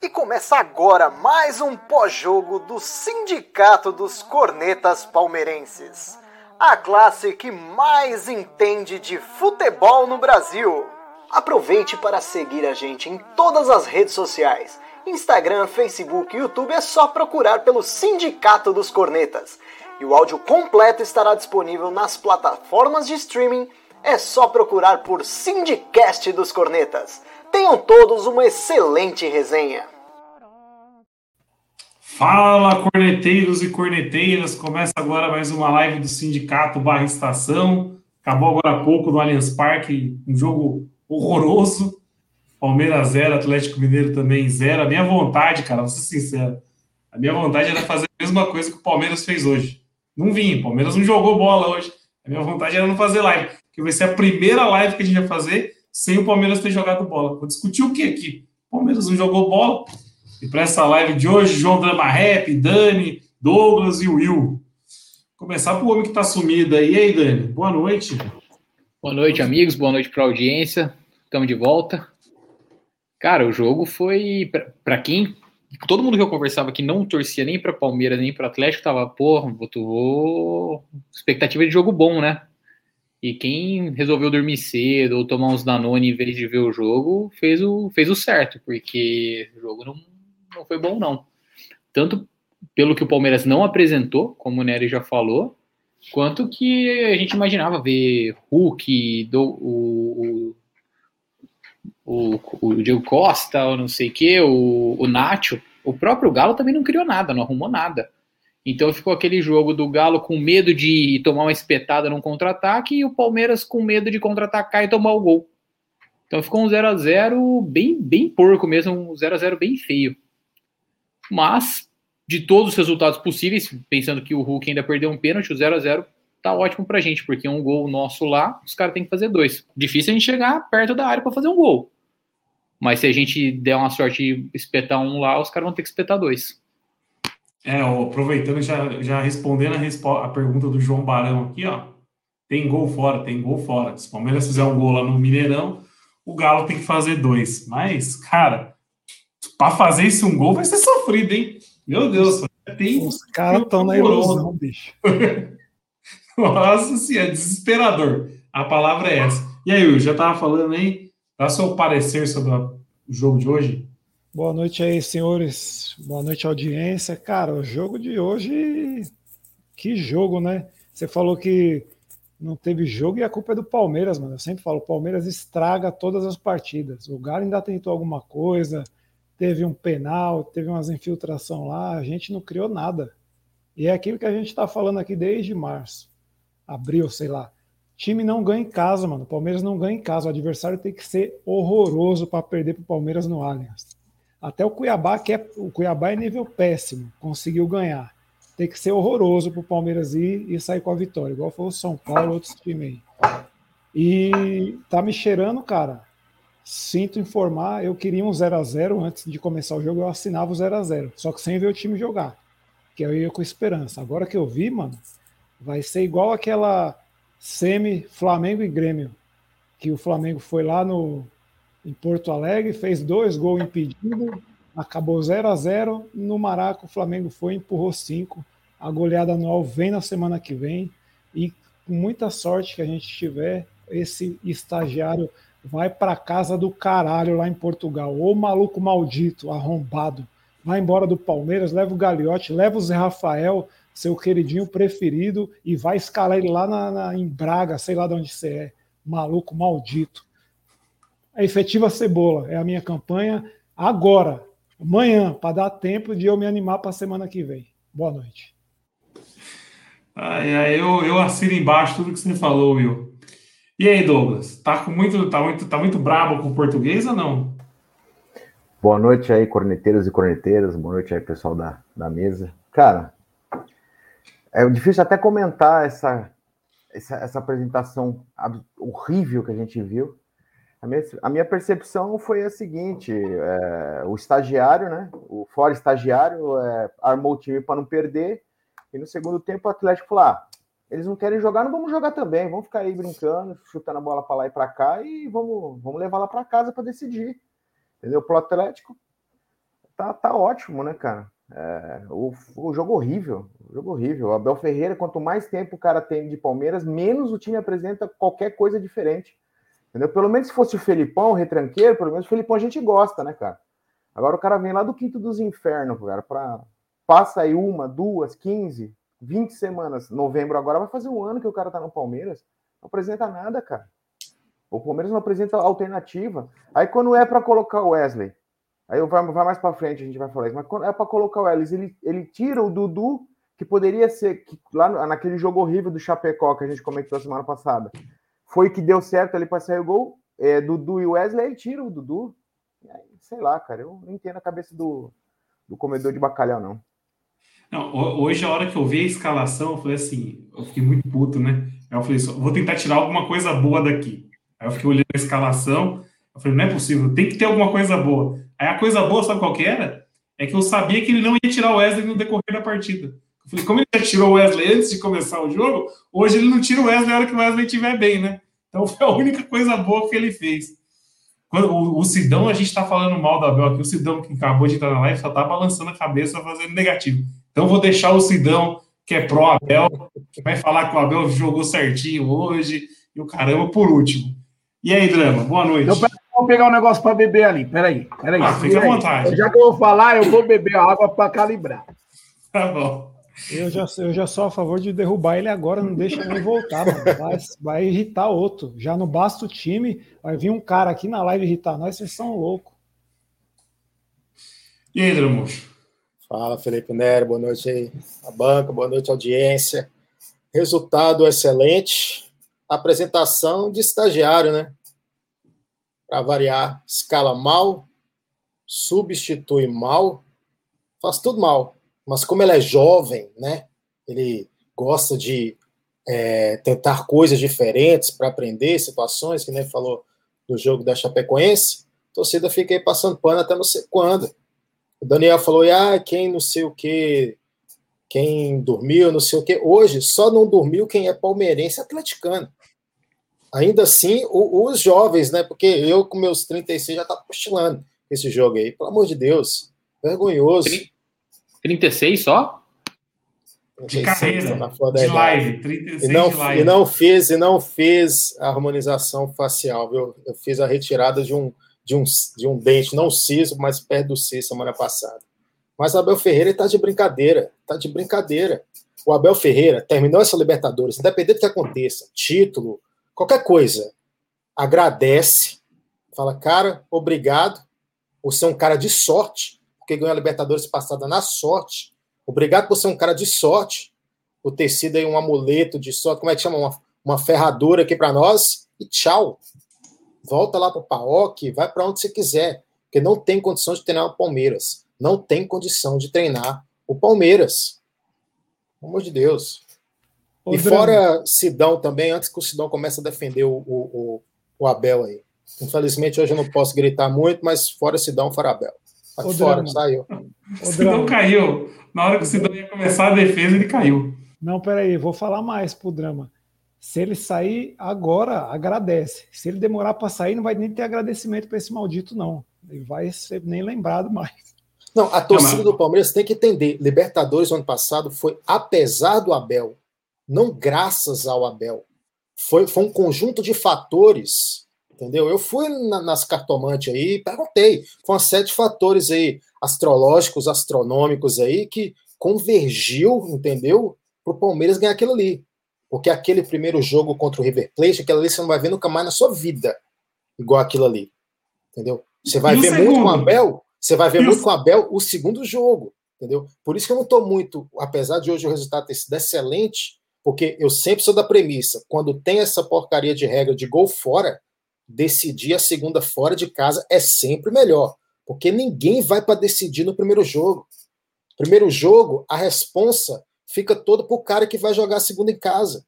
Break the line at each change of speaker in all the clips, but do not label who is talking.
E começa agora mais um pós-jogo do Sindicato dos Cornetas Palmeirenses. A classe que mais entende de futebol no Brasil. Aproveite para seguir a gente em todas as redes sociais. Instagram, Facebook e YouTube é só procurar pelo Sindicato dos Cornetas. E o áudio completo estará disponível nas plataformas de streaming é só procurar por Sindicast dos Cornetas. Tenham todos uma excelente resenha.
Fala, corneteiros e corneteiras! Começa agora mais uma live do Sindicato Barra Estação. Acabou agora há pouco no Allianz Parque, um jogo horroroso. Palmeiras 0, Atlético Mineiro também 0. A minha vontade, cara, vou ser sincero, a minha vontade era fazer a mesma coisa que o Palmeiras fez hoje. Não vim, o Palmeiras não jogou bola hoje. A minha vontade era não fazer live que vai ser a primeira live que a gente vai fazer sem o Palmeiras ter jogado bola. Vou discutir o que aqui? O Palmeiras não jogou bola. E para essa live de hoje, João Drama Rap, Dani, Douglas e Will. Começar para o homem que está sumido aí. E aí, Dani? Boa noite.
Boa noite, amigos. Boa noite para a audiência. Estamos de volta. Cara, o jogo foi para quem todo mundo que eu conversava que não torcia nem para Palmeiras nem para Atlético tava, porra, botou expectativa de jogo bom, né? E quem resolveu dormir cedo ou tomar uns Danone em vez de ver o jogo, fez o, fez o certo, porque o jogo não, não foi bom, não. Tanto pelo que o Palmeiras não apresentou, como o Nery já falou, quanto que a gente imaginava ver Hulk, do, o, o, o, o Diego Costa, ou não sei o que, o, o Nacho. O próprio Galo também não criou nada, não arrumou nada. Então ficou aquele jogo do Galo com medo de tomar uma espetada num contra-ataque e o Palmeiras com medo de contra-atacar e tomar o gol. Então ficou um 0 a 0 bem, bem porco mesmo, um 0 a 0 bem feio. Mas, de todos os resultados possíveis, pensando que o Hulk ainda perdeu um pênalti, o 0 a 0 tá ótimo pra gente, porque um gol nosso lá, os caras têm que fazer dois. Difícil a gente chegar perto da área para fazer um gol. Mas se a gente der uma sorte de espetar um lá, os caras vão ter que espetar dois.
É, aproveitando, já, já respondendo a, respo a pergunta do João Barão aqui, ó. Tem gol fora, tem gol fora. Se o Palmeiras fizer um gol lá no Mineirão, o Galo tem que fazer dois. Mas, cara, para fazer esse um gol vai ser sofrido, hein? Meu Deus,
tem. Os caras estão na ilusão, bicho.
Nossa senhora, é desesperador. A palavra é essa. E aí, eu já tava falando aí, dá seu parecer sobre o jogo de hoje?
Boa noite aí, senhores. Boa noite, audiência. Cara, o jogo de hoje. Que jogo, né? Você falou que não teve jogo e a culpa é do Palmeiras, mano. Eu sempre falo, o Palmeiras estraga todas as partidas. O Galo ainda tentou alguma coisa, teve um penal, teve umas infiltração lá, a gente não criou nada. E é aquilo que a gente está falando aqui desde março, abril, sei lá. Time não ganha em casa, mano. O Palmeiras não ganha em casa. O adversário tem que ser horroroso para perder para o Palmeiras no Allianz. Até o Cuiabá, que é o Cuiabá é nível péssimo, conseguiu ganhar. Tem que ser horroroso para o Palmeiras ir e sair com a vitória, igual foi o São Paulo, outros times aí. E tá me cheirando, cara. Sinto informar, eu queria um 0 a 0 antes de começar o jogo, eu assinava o 0 a 0 só que sem ver o time jogar. Que eu ia com esperança. Agora que eu vi, mano, vai ser igual aquela semi Flamengo e Grêmio, que o Flamengo foi lá no em Porto Alegre, fez dois gols impedidos, acabou 0 a 0 No Maraca, o Flamengo foi empurrou cinco. A goleada anual vem na semana que vem. E com muita sorte que a gente tiver, esse estagiário vai para casa do caralho lá em Portugal. Ô maluco maldito, arrombado. Vai embora do Palmeiras, leva o Gagliotti, leva o Zé Rafael, seu queridinho preferido, e vai escalar ele lá na, na, em Braga, sei lá de onde você é. Maluco maldito a efetiva cebola. É a minha campanha agora, amanhã, para dar tempo de eu me animar para a semana que vem. Boa noite.
Ai, ai, eu, eu assino embaixo tudo que você falou, Will. E aí, Douglas? Tá, com muito, tá, muito, tá muito brabo com o português ou não?
Boa noite aí, corneteiros e corneteiras. Boa noite aí, pessoal da, da mesa. Cara, é difícil até comentar essa, essa, essa apresentação horrível que a gente viu. A minha, a minha percepção foi a seguinte: é, o estagiário, né? O fora estagiário é, armou o time para não perder, e no segundo tempo o Atlético falou: ah, Eles não querem jogar, não vamos jogar também. Vamos ficar aí brincando, chutando a bola para lá e para cá e vamos, vamos levar lá para casa para decidir. Entendeu? Pro Atlético tá, tá ótimo, né, cara? É, o, o jogo horrível, o jogo horrível. O Abel Ferreira, quanto mais tempo o cara tem de Palmeiras, menos o time apresenta qualquer coisa diferente. Entendeu? Pelo menos se fosse o Felipão, o retranqueiro, pelo menos o Felipão a gente gosta, né, cara? Agora o cara vem lá do quinto dos infernos, cara, pra... passa aí uma, duas, quinze, vinte semanas. Novembro agora vai fazer um ano que o cara tá no Palmeiras. Não apresenta nada, cara. O Palmeiras não apresenta alternativa. Aí quando é para colocar o Wesley, aí vai, vai mais para frente a gente vai falar isso, mas quando é para colocar o Wesley, ele, ele tira o Dudu, que poderia ser, que lá naquele jogo horrível do Chapecó que a gente comentou semana passada, foi que deu certo ali para sair o gol, é, Dudu e Wesley, tira o Dudu. Sei lá, cara, eu não entendo a cabeça do, do comedor de bacalhau, não.
Não, hoje, a hora que eu vi a escalação, eu falei assim, eu fiquei muito puto, né? Eu falei, vou tentar tirar alguma coisa boa daqui. Aí eu fiquei olhando a escalação, eu falei, não é possível, tem que ter alguma coisa boa. Aí a coisa boa, sabe qual que era? É que eu sabia que ele não ia tirar o Wesley no decorrer da partida. Eu falei, como ele já tirou o Wesley antes de começar o jogo, hoje ele não tira o Wesley na hora que o Wesley estiver bem, né? Então foi a única coisa boa que ele fez. Quando, o, o Sidão, a gente tá falando mal da Abel aqui, o Sidão que acabou de entrar na live só tá balançando a cabeça fazendo negativo. Então vou deixar o Sidão, que é pró-Abel, que vai falar que o Abel jogou certinho hoje, e o caramba por último. E aí, Drama, boa noite.
Então, vou pegar um negócio para beber ali. Peraí, peraí.
Ah, fica à vontade.
Já que eu vou falar, eu vou beber água para calibrar.
Tá bom.
Eu já, eu já sou a favor de derrubar ele agora, não deixa nem voltar, mano. Vai, vai irritar outro. Já não basta o time, vai vir um cara aqui na live irritar nós, vocês são loucos.
E aí, Dramuxo?
Fala, Felipe Nero, boa noite aí, a banca, boa noite, audiência. Resultado excelente. Apresentação de estagiário, né? Para variar, escala mal, substitui mal, faz tudo mal. Mas como ele é jovem, né? Ele gosta de é, tentar coisas diferentes para aprender situações, que nem falou do jogo da Chapecoense. A torcida fica aí passando pano até não sei quando. O Daniel falou, ah, quem não sei o que, quem dormiu, não sei o que. Hoje, só não dormiu quem é palmeirense atleticano. Ainda assim, o, os jovens, né? Porque eu, com meus 36, já tá postilando esse jogo aí. Pelo amor de Deus. Vergonhoso.
36 só?
De carreira, de live, 36
e não,
de live.
E não fiz, e não fiz a harmonização facial, viu? Eu fiz a retirada de um, de um, de um dente, não siso, mas perto do siso semana passada. Mas o Abel Ferreira está de brincadeira, está de brincadeira. O Abel Ferreira terminou essa Libertadores, independente do que aconteça, título, qualquer coisa, agradece, fala, cara, obrigado por ser um cara de sorte, porque ganhou a Libertadores passada na sorte. Obrigado por ser um cara de sorte, por ter sido aí um amuleto de sorte, como é que chama? Uma, uma ferradura aqui para nós, e tchau volta lá para o PAOC, vai para onde você quiser, porque não tem condição de treinar o Palmeiras. Não tem condição de treinar o Palmeiras. Pelo amor de Deus. Ô, e fora Sidão também, antes que o Sidão comece a defender o, o, o, Abel aí. Infelizmente, hoje eu não posso gritar muito, mas fora Sidão, fora Abel. Tá fora, drama. saiu.
O Sidão caiu. Na hora que o Sidão ia começar a defesa, ele caiu.
Não, peraí, vou falar mais pro drama. Se ele sair agora, agradece. Se ele demorar para sair, não vai nem ter agradecimento para esse maldito, não. Ele vai ser nem lembrado mais.
Não, a torcida do Palmeiras tem que entender. Libertadores ano passado foi apesar do Abel, não graças ao Abel. Foi, foi um conjunto de fatores, entendeu? Eu fui na, nas cartomantes aí, perguntei. Foram sete fatores aí, astrológicos, astronômicos aí, que convergiu, entendeu? Para o Palmeiras ganhar aquilo ali. Porque aquele primeiro jogo contra o River Plate, aquela ali você não vai ver nunca mais na sua vida. Igual aquilo ali. Entendeu? Você vai ver muito com o Abel, você vai ver muito com o Abel o segundo jogo. Entendeu? Por isso que eu não estou muito, apesar de hoje o resultado ter sido excelente, porque eu sempre sou da premissa, quando tem essa porcaria de regra de gol fora, decidir a segunda fora de casa é sempre melhor. Porque ninguém vai para decidir no primeiro jogo. Primeiro jogo, a responsa fica todo pro cara que vai jogar a segunda em casa.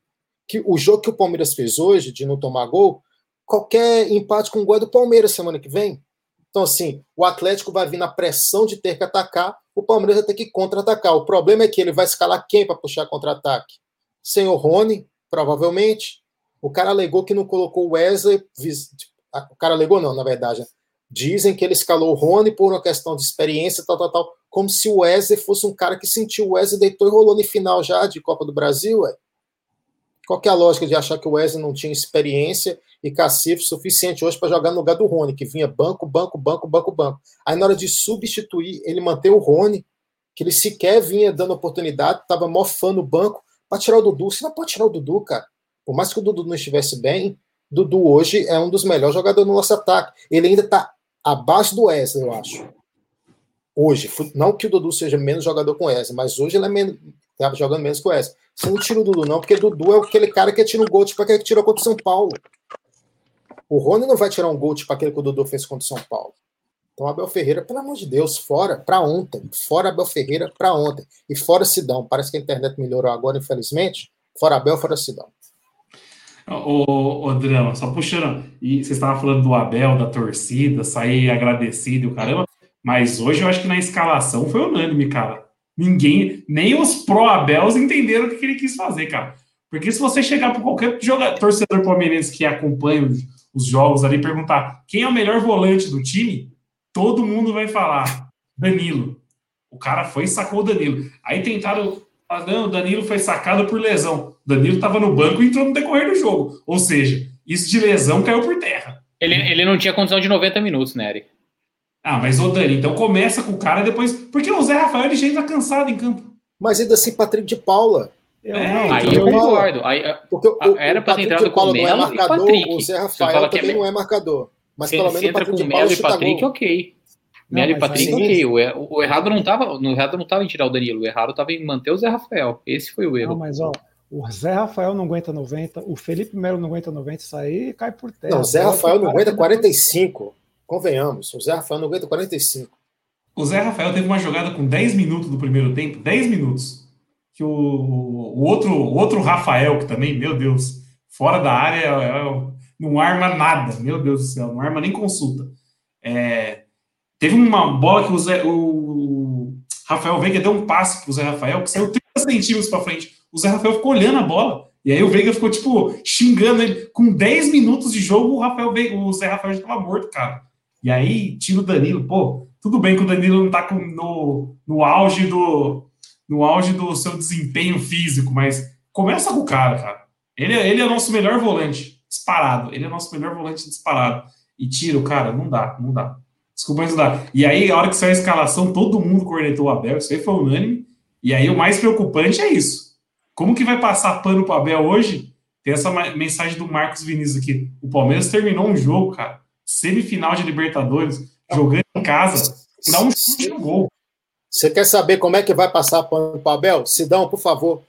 Que o jogo que o Palmeiras fez hoje, de não tomar gol, qualquer empate com gol é do Palmeiras semana que vem. Então, assim, o Atlético vai vir na pressão de ter que atacar, o Palmeiras vai ter que contra-atacar. O problema é que ele vai escalar quem para puxar contra-ataque? sem o Rony, provavelmente. O cara alegou que não colocou o Wesley. O cara alegou, não, na verdade. Né? Dizem que ele escalou o Rony por uma questão de experiência, tal, tal, tal. Como se o Wesley fosse um cara que sentiu o Wesley, deitou e rolou no final já de Copa do Brasil. Ué. Qual que é a lógica de achar que o Wesley não tinha experiência e cacife suficiente hoje para jogar no lugar do Rony, que vinha banco, banco, banco, banco, banco. Aí na hora de substituir, ele manteve o Rony, que ele sequer vinha dando oportunidade, estava mofando o banco para tirar o Dudu. Você não pode tirar o Dudu, cara. Por mais que o Dudu não estivesse bem, Dudu hoje é um dos melhores jogadores do nosso ataque. Ele ainda está abaixo do Wesley, eu acho. Hoje, não que o Dudu seja menos jogador com o Wesley, mas hoje ele é menos, tá jogando menos com o Wesley. Você não tira o Dudu, não, porque Dudu é aquele cara que tira um gol tipo aquele que tirou contra o São Paulo. O Rony não vai tirar um gol tipo aquele que o Dudu fez contra o São Paulo. Então, Abel Ferreira, pelo amor de Deus, fora, para ontem. Fora Abel Ferreira, para ontem. E fora Sidão. Parece que a internet melhorou agora, infelizmente. Fora Abel, fora Sidão.
Ô, Drama, só puxando. E você estava falando do Abel, da torcida, sair agradecido e o caramba. Mas hoje eu acho que na escalação foi unânime, cara. Ninguém, nem os pró-Abels entenderam o que ele quis fazer, cara. Porque se você chegar para qualquer jogador, torcedor palmeirense que acompanha os, os jogos ali perguntar quem é o melhor volante do time, todo mundo vai falar Danilo. O cara foi e sacou o Danilo. Aí tentaram. Ah, não, o Danilo foi sacado por lesão. O Danilo estava no banco e entrou no decorrer do jogo. Ou seja, isso de lesão caiu por terra.
Ele, ele não tinha condição de 90 minutos, né, Eric?
Ah, mas ô Dani, então começa com o cara depois. Porque o Zé Rafael ele já está cansado em campo.
Mas ainda assim, Patrick de Paula.
Eu, é, não, aí eu concordo. Aí, porque o, era para ter entrado com o Melo
é marcador, e Patrick. O Zé Rafael também é... não é marcador. Mas
se,
pelo menos
o Patrick de Paula e Patrick, ok. Melo e Patrick, ok. O, o, errado não tava, no errado não estava em tirar o Danilo, o errado estava em manter o Zé Rafael. Esse foi o erro.
Não, mas ó, o Zé Rafael não aguenta 90, o Felipe Melo não aguenta 90, isso aí cai por terra.
Não, o Zé Rafael não aguenta 45. Convenhamos, o Zé Rafael não aguenta 45.
O Zé Rafael teve uma jogada com 10 minutos do primeiro tempo, 10 minutos. Que o, o outro, o outro Rafael, que também, meu Deus, fora da área, é, é, não arma nada, meu Deus do céu, não arma nem consulta. É, teve uma bola que o, Zé, o Rafael Veiga deu um passe pro Zé Rafael, que saiu 30 centímetros para frente. O Zé Rafael ficou olhando a bola. E aí o Veiga ficou, tipo, xingando ele. Com 10 minutos de jogo, o, Rafael Veiga, o Zé Rafael já estava morto, cara. E aí tira o Danilo. Pô, tudo bem que o Danilo não tá com, no, no auge do no auge do seu desempenho físico, mas começa com o cara, cara. Ele, é, ele é nosso melhor volante, disparado. Ele é o nosso melhor volante disparado. E tira o cara, não dá, não dá. Desculpa, mas não dá. E aí, a hora que saiu a escalação, todo mundo cornetou o Abel, isso aí foi unânime. E aí, o mais preocupante é isso. Como que vai passar pano pro Abel hoje? Tem essa mensagem do Marcos Vinícius aqui. O Palmeiras terminou um jogo, cara semifinal de Libertadores, jogando em casa, dá um chute no gol.
Você quer saber como é que vai passar para o Abel? Sidão, por favor,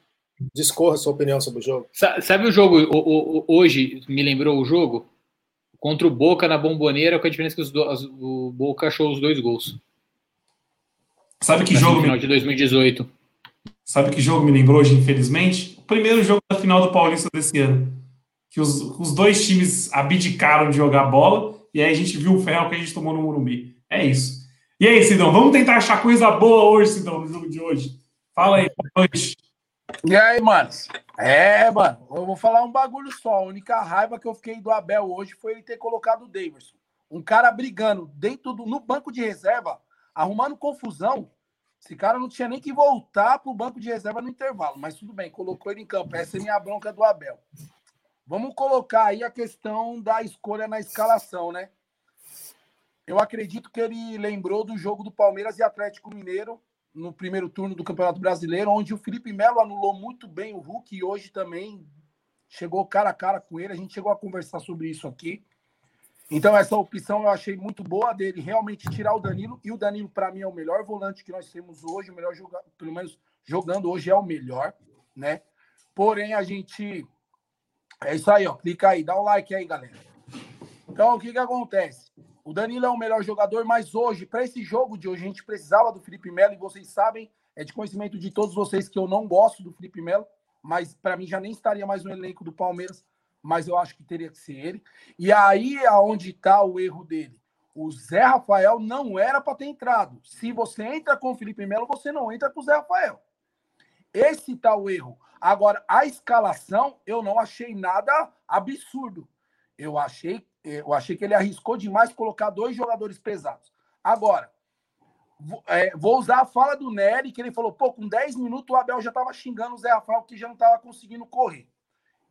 discorra sua opinião sobre o jogo.
Sabe o jogo, o, o, hoje, me lembrou o jogo? Contra o Boca na Bomboneira, com a diferença que os do, o Boca achou os dois gols.
Sabe que na jogo...
Final me... de 2018.
Sabe que jogo me lembrou hoje, infelizmente? O primeiro jogo da final do Paulista desse ano. Que os, os dois times abdicaram de jogar bola e aí a gente viu o ferro que a gente tomou no Morumbi. É isso. E aí, Sidão, vamos tentar achar coisa boa hoje, Sidão, no jogo de hoje. Fala aí, boa noite.
E aí, mano? É, mano, eu vou falar um bagulho só. A única raiva que eu fiquei do Abel hoje foi ele ter colocado o Davidson. Um cara brigando dentro do no banco de reserva, arrumando confusão. Esse cara não tinha nem que voltar pro banco de reserva no intervalo, mas tudo bem, colocou ele em campo. Essa é minha bronca do Abel. Vamos colocar aí a questão da escolha na escalação, né? Eu acredito que ele lembrou do jogo do Palmeiras e Atlético Mineiro no primeiro turno do Campeonato Brasileiro, onde o Felipe Melo anulou muito bem o Hulk e hoje também chegou cara a cara com ele. A gente chegou a conversar sobre isso aqui. Então, essa opção eu achei muito boa dele, realmente tirar o Danilo. E o Danilo, para mim, é o melhor volante que nós temos hoje, o melhor jogador, pelo menos jogando hoje é o melhor, né? Porém, a gente é isso aí, ó. Clica aí, dá um like aí, galera. Então, o que que acontece? O Danilo é o melhor jogador, mas hoje, para esse jogo de hoje, a gente precisava do Felipe Melo, e vocês sabem, é de conhecimento de todos vocês que eu não gosto do Felipe Melo, mas para mim já nem estaria mais no elenco do Palmeiras, mas eu acho que teria que ser ele. E aí é onde está o erro dele. O Zé Rafael não era para ter entrado. Se você entra com o Felipe Melo, você não entra com o Zé Rafael. Esse tá o erro. Agora, a escalação, eu não achei nada absurdo. Eu achei, eu achei que ele arriscou demais colocar dois jogadores pesados. Agora, é, vou usar a fala do Nery, que ele falou, pô, com 10 minutos o Abel já estava xingando o Zé Rafael, que já não estava conseguindo correr.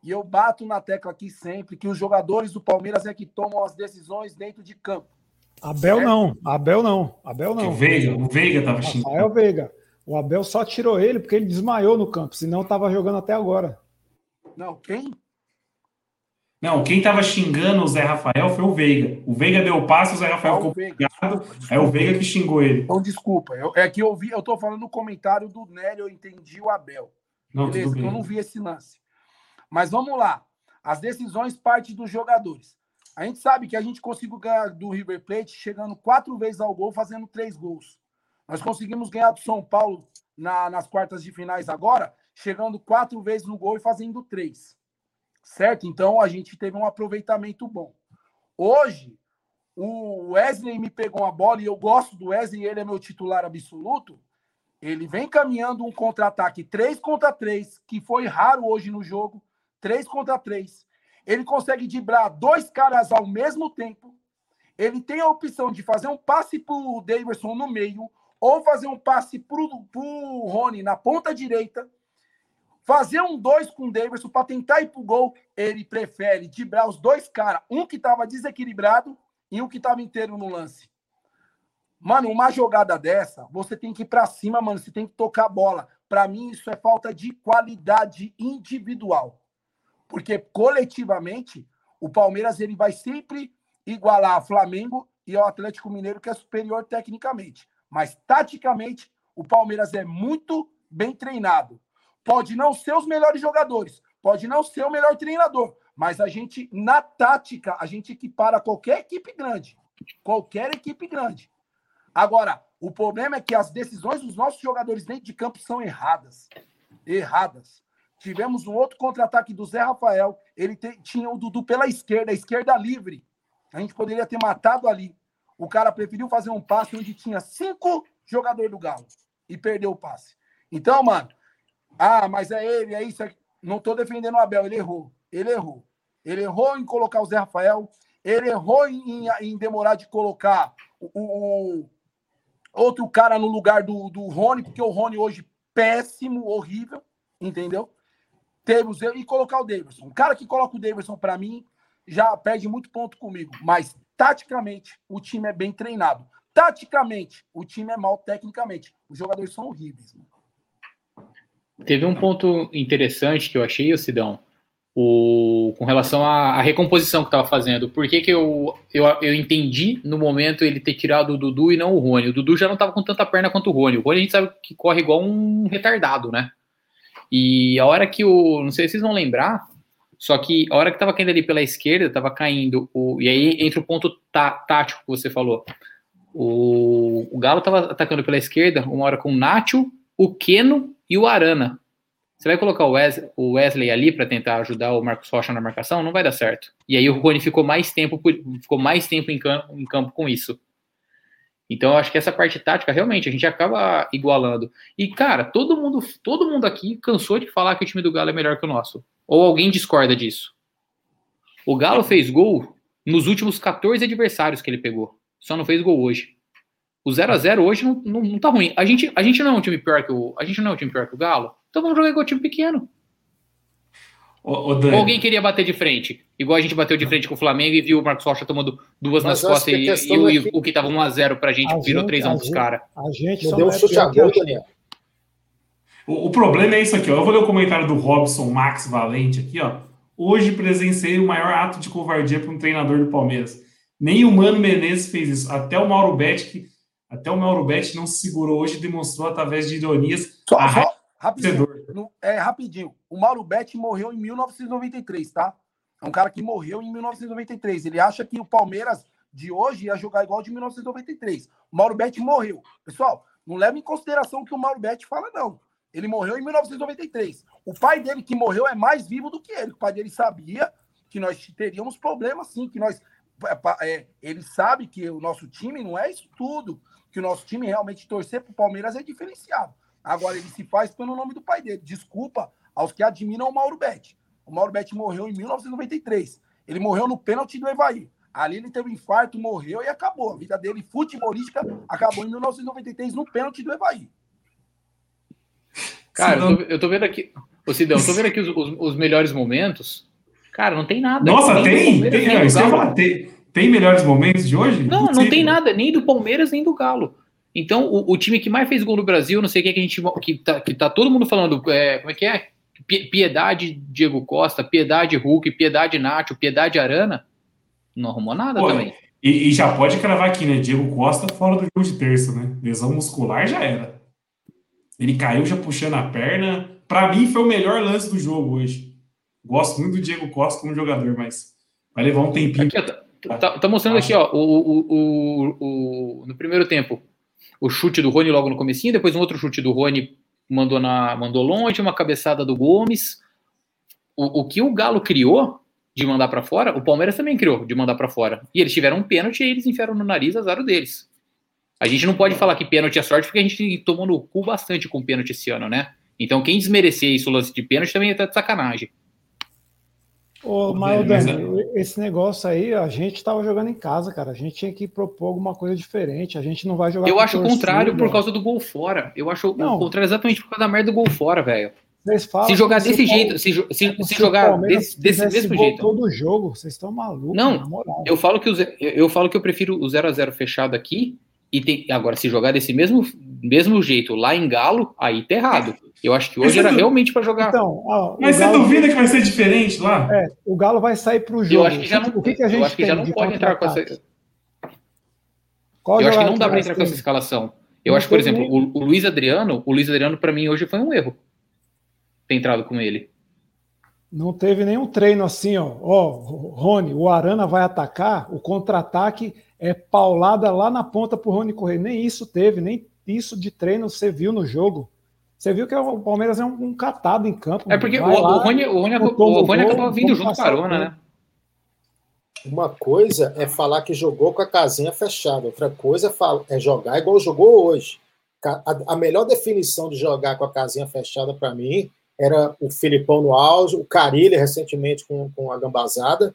E eu bato na tecla aqui sempre que os jogadores do Palmeiras é que tomam as decisões dentro de campo.
Abel certo? não, Abel não, Abel não.
O Veiga, o Veiga estava xingando.
Rafael Veiga. O Abel só tirou ele porque ele desmaiou no campo, senão estava jogando até agora.
Não, quem?
Não, quem estava xingando o Zé Rafael foi o Veiga. O Veiga deu o passo, o Zé Rafael ficou pegado. É o Veiga que xingou ele.
Então, desculpa. Eu, é que eu vi, eu tô falando no comentário do Nélio, eu entendi o Abel. Não, Beleza, eu não vi esse lance. Mas vamos lá. As decisões partem dos jogadores. A gente sabe que a gente conseguiu ganhar do River Plate chegando quatro vezes ao gol, fazendo três gols. Nós conseguimos ganhar do São Paulo na, nas quartas de finais agora, chegando quatro vezes no gol e fazendo três certo? Então a gente teve um aproveitamento bom. Hoje, o Wesley me pegou uma bola e eu gosto do Wesley, ele é meu titular absoluto. Ele vem caminhando um contra-ataque 3 contra 3, que foi raro hoje no jogo, 3 contra 3. Ele consegue driblar dois caras ao mesmo tempo. Ele tem a opção de fazer um passe para o Davidson no meio, ou fazer um passe para o Rony na ponta direita fazer um dois com o Davidson para tentar ir pro gol, ele prefere tibrar os dois caras, um que estava desequilibrado e um que estava inteiro no lance. Mano, uma jogada dessa, você tem que ir para cima, mano, você tem que tocar a bola. Para mim isso é falta de qualidade individual. Porque coletivamente, o Palmeiras ele vai sempre igualar Flamengo e ao Atlético Mineiro que é superior tecnicamente, mas taticamente o Palmeiras é muito bem treinado. Pode não ser os melhores jogadores, pode não ser o melhor treinador, mas a gente, na tática, a gente equipara qualquer equipe grande. Qualquer equipe grande. Agora, o problema é que as decisões dos nossos jogadores dentro de campo são erradas. Erradas. Tivemos um outro contra-ataque do Zé Rafael. Ele te, tinha o Dudu pela esquerda, esquerda livre. A gente poderia ter matado ali. O cara preferiu fazer um passe onde tinha cinco jogadores do Galo e perdeu o passe. Então, mano, ah, mas é ele, é isso. É... Não estou defendendo o Abel, ele errou. Ele errou. Ele errou em colocar o Zé Rafael, ele errou em, em demorar de colocar o, o, outro cara no lugar do, do Rony, porque o Rony hoje péssimo, horrível, entendeu? E colocar o Davidson. O cara que coloca o Davidson para mim já perde muito ponto comigo, mas taticamente o time é bem treinado. Taticamente, o time é mal tecnicamente. Os jogadores são horríveis.
Teve um ponto interessante que eu achei, Sidão, o, com relação à, à recomposição que estava fazendo. Por que, que eu, eu, eu entendi no momento ele ter tirado o Dudu e não o Rony? O Dudu já não estava com tanta perna quanto o Rony. O Rony a gente sabe que corre igual um retardado, né? E a hora que o. Não sei se vocês vão lembrar, só que a hora que estava caindo ali pela esquerda, estava caindo. O, e aí entra o ponto tá, tático que você falou. O, o Galo estava atacando pela esquerda, uma hora com o Nacho, o Keno e o Arana. Você vai colocar o Wesley, o Wesley ali para tentar ajudar o Marcos Rocha na marcação? Não vai dar certo. E aí o Rony ficou mais tempo, ficou mais tempo em campo, em campo com isso. Então eu acho que essa parte tática realmente a gente acaba igualando. E cara, todo mundo, todo mundo aqui cansou de falar que o time do Galo é melhor que o nosso. Ou alguém discorda disso? O Galo fez gol nos últimos 14 adversários que ele pegou. Só não fez gol hoje. O 0 a 0 hoje não, não, não, tá ruim. A gente, a gente não é um time pior que o. A gente não é um time pior que o Galo. Então vamos jogar igual time pequeno. Ô Ou alguém queria bater de frente, igual a gente bateu de frente com o Flamengo e viu o Marcos Rocha tomando duas Mas nas costas e, e, é e, o que tava 1x0 pra gente, a virou 3x1 pros caras.
A gente só deu um chute a gol, Daniel.
O, o, problema é isso aqui, ó. Eu vou ler o comentário do Robson Max Valente aqui, ó. Hoje presenciei o maior ato de covardia para um treinador do Palmeiras. Nem o Mano Menezes fez isso. Até o Mauro Betti, até o Mauro Betti não se segurou hoje e demonstrou através de ironias
só, a só, rapidinho, no, é, rapidinho. O Mauro Betti morreu em 1993, tá? É um cara que morreu em 1993. Ele acha que o Palmeiras de hoje ia jogar igual de 1993. O Mauro Betti morreu. Pessoal, não leva em consideração o que o Mauro Betti fala, não. Ele morreu em 1993. O pai dele que morreu é mais vivo do que ele. O pai dele sabia que nós teríamos problemas, sim, que nós. É, é ele sabe que o nosso time não é isso tudo que o nosso time realmente torcer para o Palmeiras é diferenciado. Agora ele se faz pelo nome do pai dele. Desculpa aos que admiram o Mauro Betti. O Mauro Betti morreu em 1993. Ele morreu no pênalti do Evaí. Ali ele teve um infarto, morreu e acabou. A vida dele futebolística acabou em 1993 no pênalti do Evaí.
Cara, eu tô, eu tô vendo aqui. Ô, Sidão, eu tô vendo aqui os, os, os melhores momentos. Cara, não tem nada.
Nossa, tem? Tem, não, falar, tem, tem melhores momentos de hoje?
Não, não
Impossível.
tem nada, nem do Palmeiras, nem do Galo. Então, o, o time que mais fez gol no Brasil, não sei o que, que a gente. Que tá, que tá todo mundo falando. é, como é que é? Pie- Piedade Diego Costa, Piedade Hulk, Piedade Nacho, Piedade Arana. Não arrumou nada
Pô,
também.
E, e já pode cravar aqui, né? Diego Costa fora do jogo de terça, né? Lesão muscular já era. Ele caiu já puxando a perna. Pra mim, foi o melhor lance do jogo hoje. Gosto muito do Diego Costa como jogador, mas vai levar um tempinho.
Aqui, tá, tá- tá mostrando aqui, ó, o, o, o, o- no primeiro tempo, o chute do Rony logo no comecinho, depois um outro chute do Rony mandou, na, mandou longe, uma cabeçada do Gomes. O, o que o Galo criou de mandar pra fora, o Palmeiras também criou de mandar pra fora. E eles tiveram um pênalti e eles enfiaram no nariz, azar deles. A gente não pode falar que pênalti é sorte, porque a gente tomou no cu bastante com pênalti esse ano, né? Então quem desmerecer isso, o lance de pênalti, também tá de sacanagem.
Ô,
Dani,
Dani, esse negócio aí, a gente estava jogando em casa, cara. A gente tinha que propor alguma coisa diferente. A gente não vai jogar
Eu
com
acho o contrário por causa do gol fora. Eu acho
Não.
o contrário exatamente por causa da merda do gol fora, velho.
Vocês falam
Se jogar desse jeito, se, se,
o
jogar desse, mesmo jeito.
Todo jogo, vocês estão malucos.
Não,
na moral.
Eu falo que eu, eu falo que eu prefiro o 0 a 0 fechado aqui e tem agora se jogar desse mesmo mesmo jeito lá em Galo, aí tá errado. Eu acho que hoje era
você-
realmente pra jogar.
Então, ó,
Mas
o
você
Galo,
duvida que vai ser diferente lá?
é, o Galo vai sair pro jogo.
eu acho que já não,
o que, que a gente
eu acho que já não
de
pode entrar com essa?
Qual
Eu acho que não dá pra
mais
entrar com essa escalação. Eu
Não
acho, por exemplo, o, o Luiz Adriano, o Luiz Adriano pra mim hoje foi um erro. Ter entrado com ele.
Não teve nenhum treino assim, ó. Ó, Rony, o Arana vai atacar, o contra-ataque é paulada lá na ponta pro Rony correr. Nem isso teve, nem isso de treino você viu no jogo. Você viu que o Palmeiras é um, um catado em campo.
É porque o,
lá,
o Rony, o Rony, o Rony
gol,
acabou vindo junto com a Arona, né?
Uma coisa é falar que jogou com a casinha fechada, outra coisa é, é jogar igual jogou hoje. A melhor definição de jogar com a casinha fechada para mim era o Filipão no auge, o Carilli recentemente com, com a gambazada.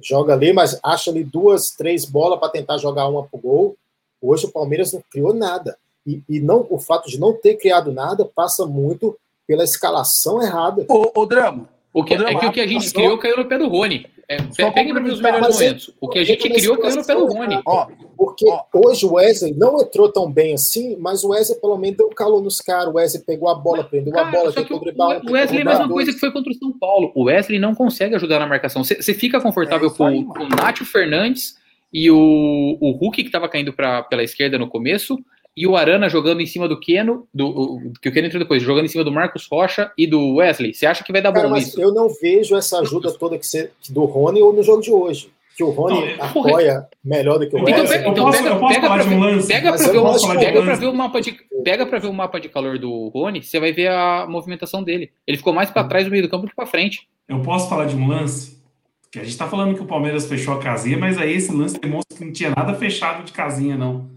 Joga ali, mas acha ali duas, três bolas para tentar jogar uma pro gol. Hoje o Palmeiras não criou nada. E, e não, o fato de não ter criado nada passa muito pela escalação errada.
Ô, ô Drama,
O que,
Rodrigo,
é que o que a gente criou caiu no pé do Rony. É, pe- peguem pra ver os melhores
mas é-
momentos. O que a gente criou caiu no pé do Rony.
ó,
Porque
Ó.
hoje o Wesley não entrou tão bem assim, mas o Wesley pelo menos deu calor nos caras. O Wesley pegou a bola, prendeu a
Cara,
bola,
só que
tentou
o
driblar
o Wesley é a mesma
dois.
coisa que foi contra o São Paulo. O Wesley não consegue ajudar na marcação. Você fica confortável
É
com
aí,
com o Nátio Fernandes e o, o Hulk, que estava caindo pra, pela esquerda no começo, e o Arana jogando em cima do Keno, do, o- que o Keno entrou depois, jogando em cima do Marcos Rocha e do Wesley. Você acha que vai dar
Cara,
bom
mas
isso?
eu não vejo essa ajuda toda que você, do Rony ou no jogo de hoje. Que o Rony
Não, eu-
apoia melhor do que o
Então,
Então,
Wesley.
pega, então
posso-
pega, pega,
um
pega
eu
ver o
posso
mapa,
falar de um
pega
lance?
ver o mapa de pega pra ver o mapa de calor do Rony, você vai ver a movimentação dele. Ele ficou mais pra trás do meio do campo do que pra frente.
Eu posso falar de um lance? Que a gente tá falando que o Palmeiras fechou a casinha, mas aí esse lance demonstra que não tinha nada fechado de casinha, não.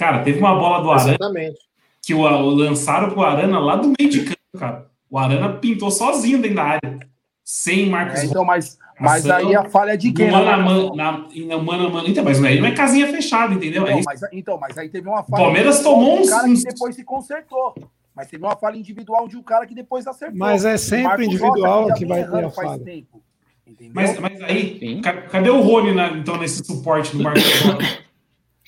Cara, teve uma bola do Arana
Exatamente.
que o, o lançaram pro Arana lá do meio de campo, cara. O Arana pintou sozinho dentro da área. Sem Marcos
é, então, mas, mas
Ação
aí a falha é de quem?
mano a
né?
mano, na, na mano mano. Então, mas aí não é casinha fechada, entendeu? É
Então,
isso.
mas, então, mas aí teve uma
O Palmeiras tomou
um
uns-
cara que depois se consertou. Mas teve uma falha individual de um cara que depois acertou.
Mas é sempre
Marcos
individual
Rocha,
que vai ter a falha.
tempo.
Mas, mas aí,
Sim.
ca- cadê o Rony, na- então, nesse suporte do Marcos Rocha?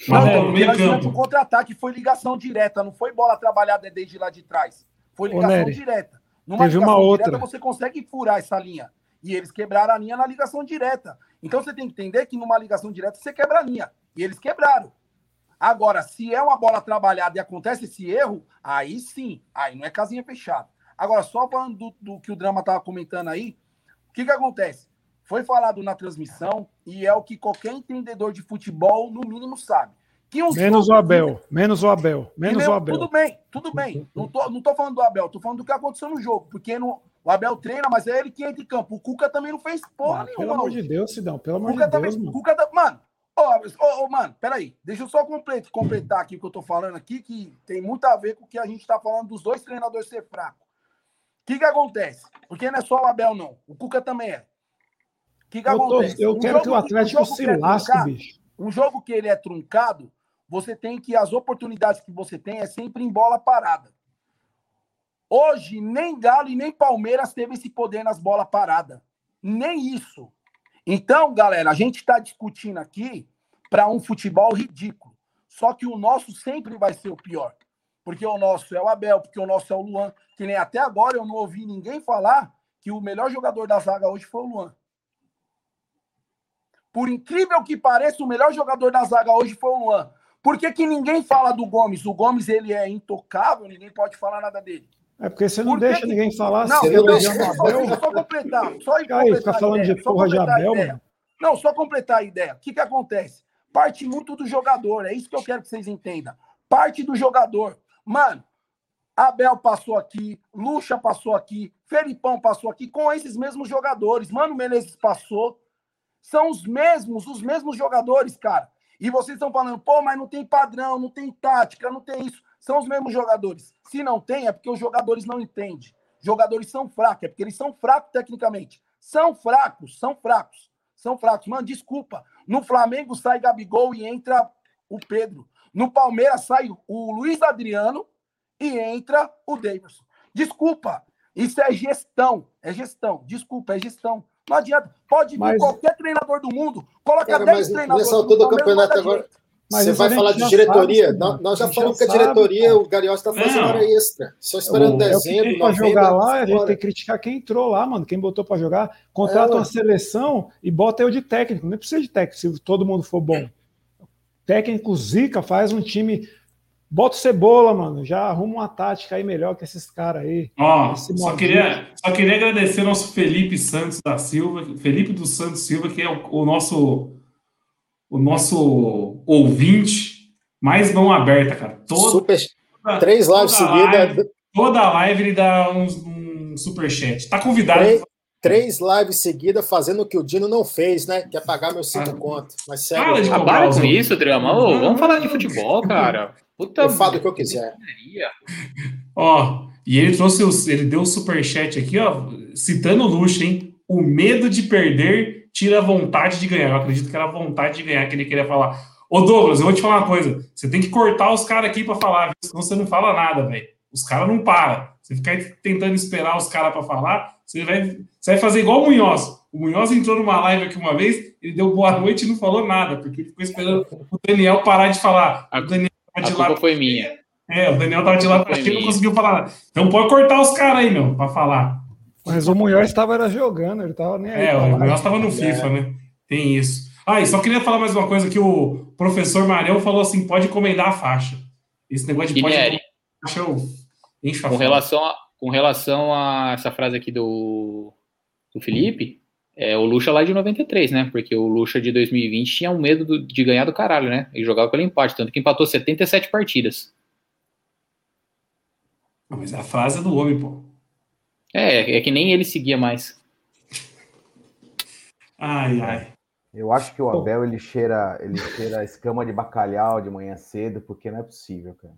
Não,
meio
um
campo.
contra-ataque, foi ligação direta, não foi bola trabalhada desde lá de trás. Foi ligação
Nery,
direta. Numa
teve uma
ligação
outra.
direta, você consegue furar essa linha. E eles quebraram a linha na ligação direta. Então você tem que entender que numa ligação direta você quebra a linha. E eles quebraram. Agora, se é uma bola trabalhada e acontece esse erro, aí sim, aí não é casinha fechada. Agora, só falando do, do que o Drama estava comentando aí, o que, que acontece? Foi falado na transmissão e é o que qualquer entendedor de futebol, no mínimo, sabe. Que
Menos o Abel. Menos o Abel. Menos
mesmo-
o Abel.
Tudo bem, tudo bem. Não tô, não tô falando do Abel, tô falando do que aconteceu no jogo. Porque no, o Abel treina, mas é ele que entra em campo. O Cuca também não fez porra
Ah,
nenhuma.
pelo amor
não.
de Deus, Sidão. Pelo amor
Cuca
de
também.
Deus, mano.
Cuca, tá- mano, Ô, oh, oh, mano, peraí. Deixa eu só completar aqui o que eu tô falando aqui, que tem muito a ver com o que a gente tá falando dos dois treinadores ser fracos. O que que acontece? Porque não é só o Abel, não. O Cuca também é. O que que
Eu, tô- eu
Um
quero
jogo
que o Atlético
um jogo
se
que é
lasque,
truncado,
bicho.
Um jogo que ele é truncado, você tem que as oportunidades que você tem é sempre em bola parada. Hoje, nem Galo e nem Palmeiras teve esse poder nas bolas paradas. Nem isso. Então, galera, a gente está discutindo aqui para um futebol ridículo. Só que o nosso sempre vai ser o pior. Porque o nosso é o Abel, porque o nosso é o Luan. Que nem até agora eu não ouvi ninguém falar que o melhor jogador da zaga hoje foi o Luan. Por incrível que pareça, o melhor jogador da zaga hoje foi o Luan. Por que, que ninguém fala do Gomes? O Gomes ele é intocável, ninguém pode falar nada dele.
É porque você não
Por
deixa
que-
ninguém falar.
Não,
eu não-
só, só completar. Só
Fica aí,
completar
fica falando
ideia,
de porra de Abel, mano.
Não, só completar a ideia. O que, que acontece? Parte muito do jogador. É isso que eu quero que vocês entendam. Parte do jogador. Mano, Abel passou aqui, Lucha passou aqui, Felipão passou aqui com esses mesmos jogadores. Mano Menezes passou. São os mesmos, os mesmos jogadores, cara. E vocês estão falando, pô, mas não tem padrão, não tem tática, não tem isso. São os mesmos jogadores. Se não tem, é porque os jogadores não entendem. Jogadores são fracos, é porque eles são fracos tecnicamente. São fracos, são fracos. São fracos. Mano, desculpa. No Flamengo sai Gabigol e entra o Pedro. No Palmeiras sai o Luiz Adriano e entra o Davidson. Desculpa. Isso é gestão. É gestão. Desculpa, é gestão. Não adianta. Pode vir
Mas-
qualquer treinador do mundo, coloca
Cara,
10
mas
treinadores.
nessa altura do campeonato agora.
Mas
Você vai falar de diretoria?
sabe,
Nós- nós já falamos
já
que a
sabe,
diretoria,
cara.
o Galeotti está fazendo
Não.
hora extra. Só esperando
O-
É o
dezembro,
pra
novembro.
jogar lá, a gente
fora.
tem que criticar quem entrou lá, mano. Quem botou pra jogar, contrata
É,
uma seleção e bota eu de técnico. Não precisa de técnico se todo mundo for bom. Técnico Zica faz um time. Bota o cebola, mano. Já arruma uma tática aí melhor que esses caras aí.
Ó,
Esse
só queria, só queria agradecer ao nosso Felipe Santos da Silva, Felipe dos Santos Silva, que é o, o nosso o nosso ouvinte mais mão aberta, cara. Toda,
Super,
toda-
três lives seguidas,
Toda live ele dá um, um superchat. Tá convidado.
Três- três lives seguidas fazendo o que o Dino não fez, né? Que é pagar meus cinco
Ah.
contos. Mas
Para
sério,
de
eu,
Ah,
cobrar
para com isso, Drama. Ô, vamos falar de futebol, cara. Puta
eu falo o que eu quiser.
Ó, e ele trouxe os, ele deu o superchat aqui, ó, citando o Luxo, hein? O medo de perder tira a vontade de ganhar. Eu acredito que era a vontade de ganhar que ele queria falar. Ô Douglas, eu vou te falar uma coisa. Você tem que cortar os caras aqui pra falar, viu? senão você não fala nada, velho. Os caras não param. Você ficar tentando esperar os caras pra falar, você vai, você vai fazer igual o Munhoz. O Munhoz entrou numa live aqui uma vez, ele deu boa noite e não falou nada, porque ele ficou esperando o Daniel parar de falar. O Daniel
A
de lá
culpa foi minha.
é, o Daniel tava de lá pra e não conseguiu falar nada. Então pode cortar os caras aí, meu, pra falar.
Mas o Munhoz estava era jogando, ele tava nem aí.
É, o. Munhoz tava no FIFA, né? Tem isso. Ah, e só queria falar mais uma coisa que o professor Marião falou assim, pode encomendar a faixa. Esse negócio de pode
Guilherme,
encomendar a faixa, eu encho a
com relação, a, com relação a essa frase aqui do, do Felipe, é o Lucha lá de 93, né? Porque o Lucha de 2020 tinha um medo do- de ganhar do caralho, né? E jogava pelo empate, tanto que empatou 77 partidas.
Não, mas a frase é do homem, pô.
É, é que nem ele seguia mais.
Ai, ai.
Eu acho que o Abel ele cheira, ele cheira escama de bacalhau de manhã cedo, porque não é possível, cara.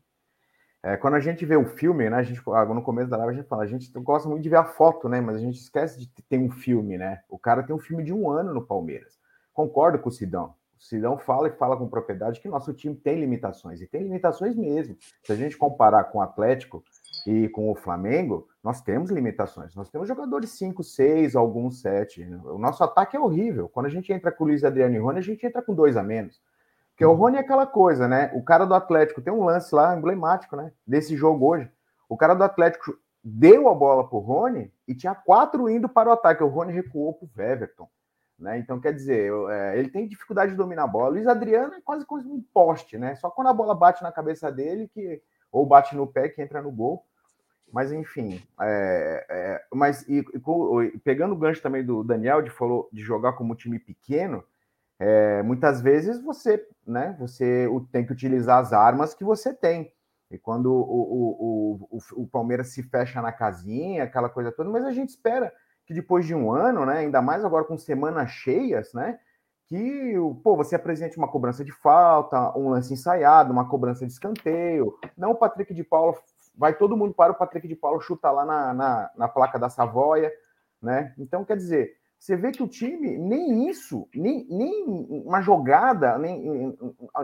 É, quando a gente vê o filme, né? A gente, ah, no começo da live a gente fala, a gente gosta muito de ver a foto, né? Mas a gente esquece de ter um filme, né? O cara tem um filme de um ano no Palmeiras. Concordo com o Sidão. O Sidão fala e fala com propriedade que nosso time tem limitações, e tem limitações mesmo. Se a gente comparar com o Atlético e com o Flamengo, nós temos limitações. Nós temos jogadores 5, 6, alguns 7. O nosso ataque é horrível. Quando a gente entra com o Luiz Adriano e Rony, a gente entra com dois a menos. Porque o Rony é aquela coisa, né? O cara do Atlético tem um lance lá emblemático, né? Desse jogo hoje. O cara do Atlético deu a bola pro Rony e tinha quatro indo para o ataque. O Rony recuou pro Everton. Né? Então, quer dizer, é, ele tem dificuldade de dominar a bola. Luiz Adriano é quase como um poste, né? Só quando a bola bate na cabeça dele que ou bate no pé que entra no gol. Mas enfim, é, é, mas e, e pegando o gancho também do Daniel de falou de jogar como time pequeno, é, muitas vezes você, né, você tem que utilizar as armas que você tem. E quando o, o, o, o, Palmeiras se fecha na casinha, aquela coisa toda, mas a gente espera que depois de um ano, né, ainda mais agora com semanas cheias, né, que pô, você apresente uma cobrança de falta, um lance ensaiado, uma cobrança de escanteio. Não o Patrick de Paulo, vai todo mundo para o Patrick de Paulo chutar lá na, na, na placa da Savoia, né? Então, quer dizer, você vê que o time, nem isso, nem, nem uma jogada, nem,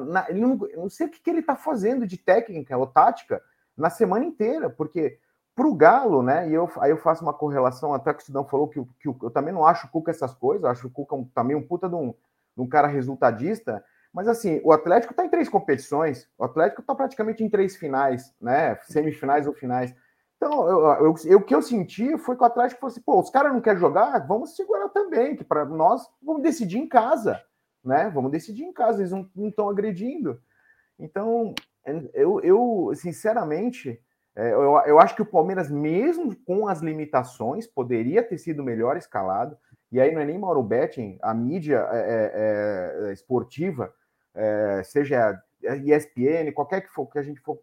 na, não, não sei o que, que ele está fazendo de técnica ou tática na semana inteira, porque para o Galo, né? E eu, aí eu faço uma correlação, até que o Sidão falou que, que eu também não acho o Cuca essas coisas, acho o Cuca um, também um puta de um, de um cara resultadista, mas assim, o Atlético está em três competições, o Atlético está praticamente em três finais, né? Semifinais ou finais. Então, eu, eu, eu, o que eu senti foi que o Atlético fosse, assim, pô, os caras não querem jogar, vamos segurar também, que para nós vamos decidir em casa, né? Vamos decidir em casa, eles não estão agredindo. Então, eu, eu sinceramente, é, eu, eu acho que o Palmeiras, mesmo com as limitações, poderia ter sido melhor escalado. E aí não é nem Mauro Betting, a mídia é, é, é esportiva, é, seja ESPN, qualquer que for que a gente for, é,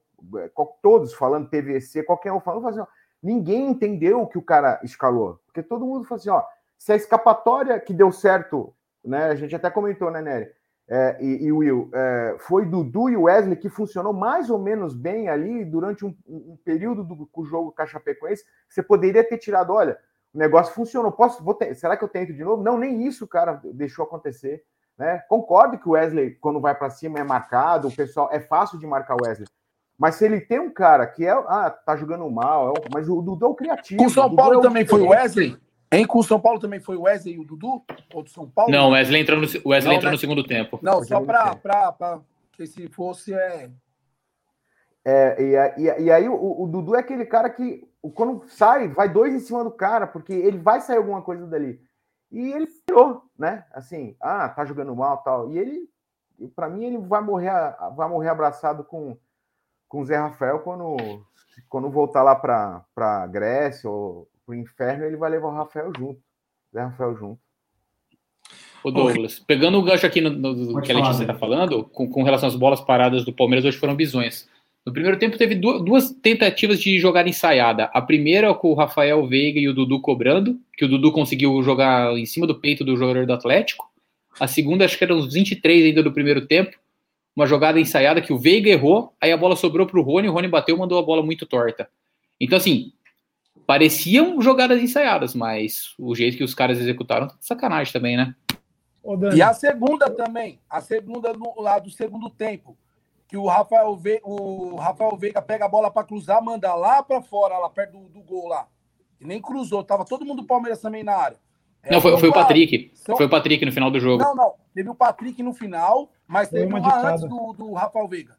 todos falando PVC, qualquer um falando, assim, ó, ninguém entendeu o que o cara escalou. Porque todo mundo falou assim, ó, se a escapatória que deu certo, né? A gente até comentou, né, Nery? É, e, e Will, é, foi Dudu e Wesley que funcionou mais ou menos bem ali durante um, um período do, do jogo Caixa Pecoense. Você poderia ter tirado, olha, o negócio funcionou. Posso, vou ter, será que eu tento de novo? Não, nem isso cara deixou acontecer. Né? Concordo que o Wesley, quando vai para cima, é marcado, o pessoal é fácil de marcar o Wesley. Mas se ele tem um cara que é, ah, tá jogando mal, é, mas o Dudu é o criativo.
Com o São Paulo é o também foi o Wesley? Em com o São Paulo também foi o Wesley e o Dudu? Ou do São Paulo?
Não, o Wesley entrou no, Wesley não, entrou né? no segundo tempo.
Não, só para que se fosse é.
É, e, e, e aí o, o, Dudu é aquele cara que quando sai, vai dois em cima do cara, porque ele vai sair alguma coisa dali. E ele pirou, né? Assim, ah, tá jogando mal tal. E ele, para mim, ele vai morrer, vai morrer abraçado com, com o Zé Rafael quando, quando voltar lá para Grécia ou pro inferno, ele vai levar o Rafael junto. Zé Rafael junto.
Ô Douglas, pegando o gancho aqui no, no que a Letícia está falando, com, com, relação às bolas paradas do Palmeiras, hoje foram bisões. No primeiro tempo teve duas, duas, tentativas de jogada ensaiada. A primeira com o Rafael Veiga e o Dudu cobrando, que o Dudu conseguiu jogar em cima do peito do jogador do Atlético. A segunda, acho que eram uns 23 ainda do primeiro tempo. Uma jogada ensaiada que o Veiga errou, aí a bola sobrou para o Rony, o Rony bateu e mandou a bola muito torta. Então, assim, pareciam jogadas ensaiadas, mas o jeito que os caras executaram tá sacanagem também, né?
E a segunda também, a segunda no lado do segundo tempo que o Rafael, Ve... o Rafael Veiga pega a bola para cruzar, manda lá para fora, lá perto do, do, gol lá. E nem cruzou, tava todo mundo do Palmeiras também na área.
É, não, foi, foi o Patrick. São... Foi o Patrick no final do jogo.
Não, não. Teve o Patrick no final, mas teve uma, uma antes do, do Rafael Veiga.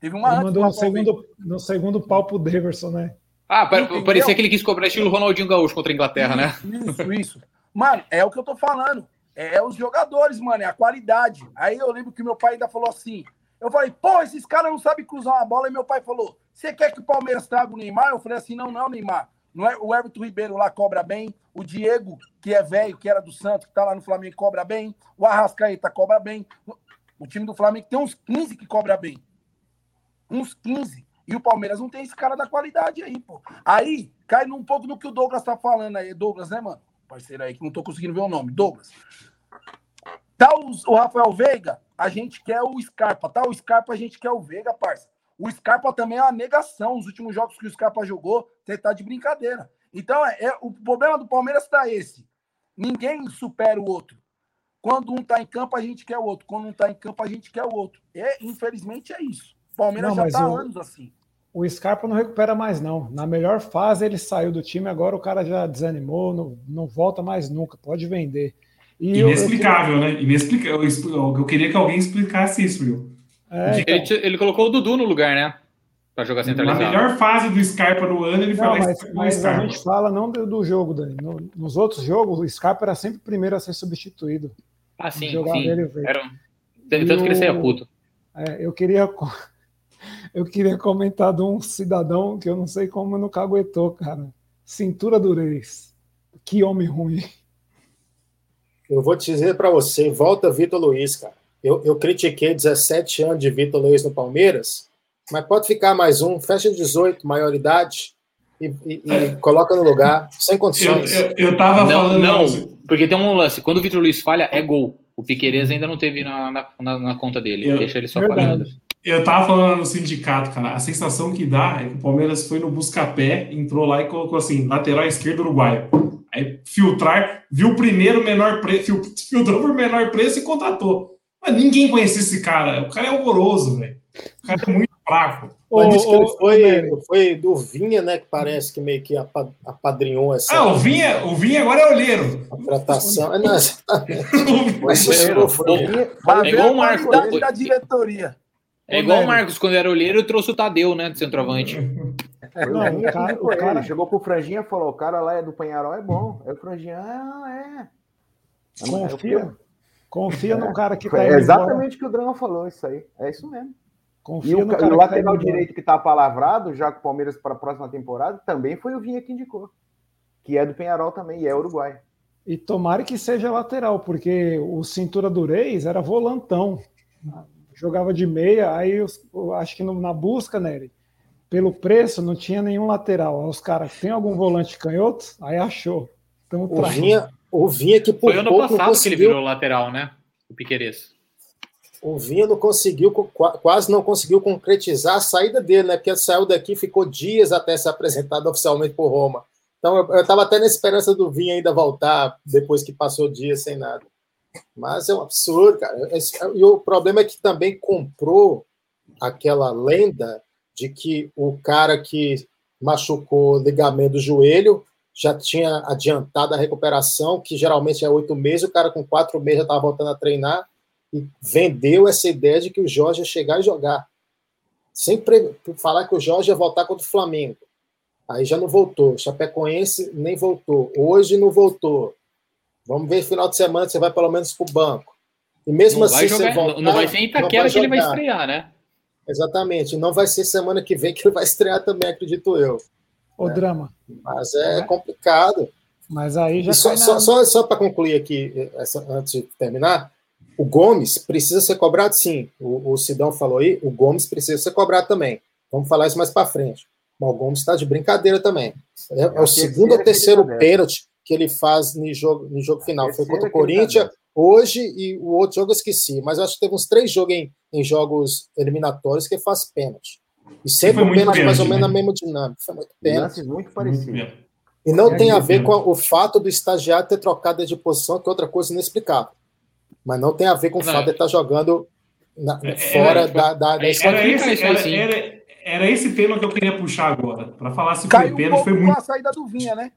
Teve uma Ele antes mandou no segundo, no segundo pau pro Deverson, né?
Ah, Entendeu? parecia que ele quis cobrar estilo Ronaldinho Gaúcho contra a Inglaterra, né?
Isso, isso. Mano, é o que eu tô falando. É os jogadores, mano, é a qualidade. Aí eu lembro que meu pai ainda falou assim: eu falei, pô, esses caras não sabem cruzar uma bola. E meu pai falou: Você quer que o Palmeiras traga o Neymar? Eu falei assim: Não, não, Neymar. Não é, o Everton Ribeiro lá cobra bem. O Diego, que é velho, que era do Santos, que tá lá no Flamengo, cobra bem. O Arrascaeta cobra bem. O time do Flamengo tem uns 15 que cobra bem. Uns 15. E o Palmeiras não tem esse cara da qualidade aí, pô. Aí, cai um pouco no que o Douglas tá falando aí. Douglas, né, mano? Parceiro aí, que não tô conseguindo ver o nome. Douglas. Tá o, o Rafael Veiga, a gente quer o Scarpa, tá? O Scarpa a gente quer o Veiga, parça. O Scarpa também é uma negação. Os últimos jogos que o Scarpa jogou, você tá de brincadeira. Então, é, é o problema do Palmeiras tá esse. Ninguém supera o outro. Quando um tá em campo, a gente quer o outro. Quando um tá em campo, a gente quer o outro. E, infelizmente, é isso. O Palmeiras não, já tá o, anos assim.
O Scarpa não recupera mais, não. Na melhor fase, ele saiu do time, agora o cara já desanimou, não, não volta mais nunca. Pode vender.
E Inexplicável, eu, eu... né? Inexplicável. Eu, eu, queria que alguém explicasse isso, viu?
É, então... ele, ele, colocou o Dudu no lugar, né? Para jogar centralizado.
Na melhor fase do Scarpa no ano, ele
não, mas, mas a gente fala não do, do jogo, Dani. No, nos outros jogos, o Scarpa era sempre o primeiro a ser substituído.
Ah, sim, sim. Era... Tanto que ele saia puto.
É, eu queria eu queria comentar de um cidadão que eu não sei como não caguetou, cara. Cintura durez. Que homem ruim.
Eu vou te dizer para você, volta Vitor Luiz, cara. Eu, eu critiquei 17 anos de Vitor Luiz no Palmeiras, mas pode ficar mais um, fecha 18, maioridade, e, e, e coloca no lugar, sem condições.
Eu, eu, eu tava
não,
falando.
Não, porque tem um lance. Quando o Vitor Luiz falha, é gol. O Piqueires ainda não teve na, na, na, na conta dele.
Eu-
Deixa ele só
Verdade.
pagando.
Eu tava falando no sindicato, cara. A sensação que dá é que o Palmeiras foi no busca-pé, entrou lá e colocou assim: lateral esquerdo uruguaio. Aí filtrar, viu o primeiro menor preço, filtrou por menor preço e contratou. Mas ninguém conhecia esse cara. O cara é horroroso, velho. O cara é muito fraco.
Ele
ô,
foi, foi do Vinha, né? Que parece que meio que apa- apadrinhou essa
Ah, o Vinha, o Vinha agora é olheiro.
É, não, exatamente.
Foi-
Vai
É
ver
igual
a
o Marco.
qualidade da diretoria.
É igual o Marcos, quando era olheiro, eu trouxe o Tadeu, né, de centroavante.
Foi
Não,
o
cara- o cara-.
Chegou pro Franjinha e falou: o cara lá é do Penharol, é bom. Aí o Franjinha, ah, é.
Confia, confia no cara que
Foi
tá indo embora.
exatamente o que o Drama falou, isso aí. É isso mesmo. E
Confia
o,
no
ca-
cara
e o
que tá
lateral
embora.
direito que tá palavrado, já com o Palmeiras para a próxima temporada, também foi o Vinha que indicou. Que é do Penharol também, e é uruguai.
E tomara que seja lateral, porque o cintura do Reis era volantão. Jogava de meia, aí os- eu acho que no- na busca, Nery, pelo preço, não tinha nenhum lateral. Aí os caras, tem algum volante canhoto? Aí achou. Então,
O Vinha, o Vinha que por
Foi ano
pouco
passado que ele
conseguiu,
virou lateral, né? O Piqueires.
o Vinha não conseguiu, qua- quase não conseguiu concretizar a saída dele, né? Porque ele saiu daqui, ficou dias até ser apresentado oficialmente por Roma. Então eu estava até na esperança do Vinha ainda voltar depois que passou dias sem nada. Mas é um absurdo, cara. Esse- E o problema é que também comprou aquela lenda de que o cara que machucou o ligamento do joelho já tinha adiantado a recuperação, que geralmente é oito meses, o cara com quatro meses já estava voltando a treinar e vendeu essa ideia de que o Jorge ia chegar e jogar. Sempre falar que o Jorge ia voltar contra o Flamengo. Aí já não voltou. Chapecoense nem voltou. Hoje não voltou. Vamos ver final de semana se você vai pelo menos para o banco. E mesmo
Não
assim,
jogar,
voltar,
não vai ser em Itaquera que ele vai estrear, né?
Exatamente. Não vai ser semana que vem que ele vai estrear também, acredito eu.
O drama.
Mas é complicado.
Mas aí já
só, só, só, só para concluir aqui, essa, antes de terminar, o Gomes precisa ser cobrado sim. O, o Sidão falou aí, o Gomes precisa ser cobrado também. Vamos falar isso mais para frente. Mas o Gomes está de brincadeira também. É, é o
que
segundo ou terceiro pênalti que ele faz no jogo, no jogo final. Foi contra o Corinthians
tá
hoje e o outro jogo eu esqueci. Mas eu acho que teve uns três jogos em, em jogos eliminatórios que ele faz pênalti. E sempre
Foi
um
muito
pênalti mais ou
pênalti,
menos na
né?
mesma dinâmica. Foi muito pênalti.
Muito parecidos.
E não
É
tem a ver com
pênalti.
o fato do estagiário ter trocado de posição, que é outra coisa inexplicável. Mas não tem a ver com o
Não,
fato de estar jogando na-
É,
fora
é,
da, da, da
é,
escola.
Era esse, era,
sim.
era- era esse tema que eu queria puxar agora. Para falar se foi
Caiu um
pênalti,
pouco
foi
com
muito.
a saída do Vinha, né?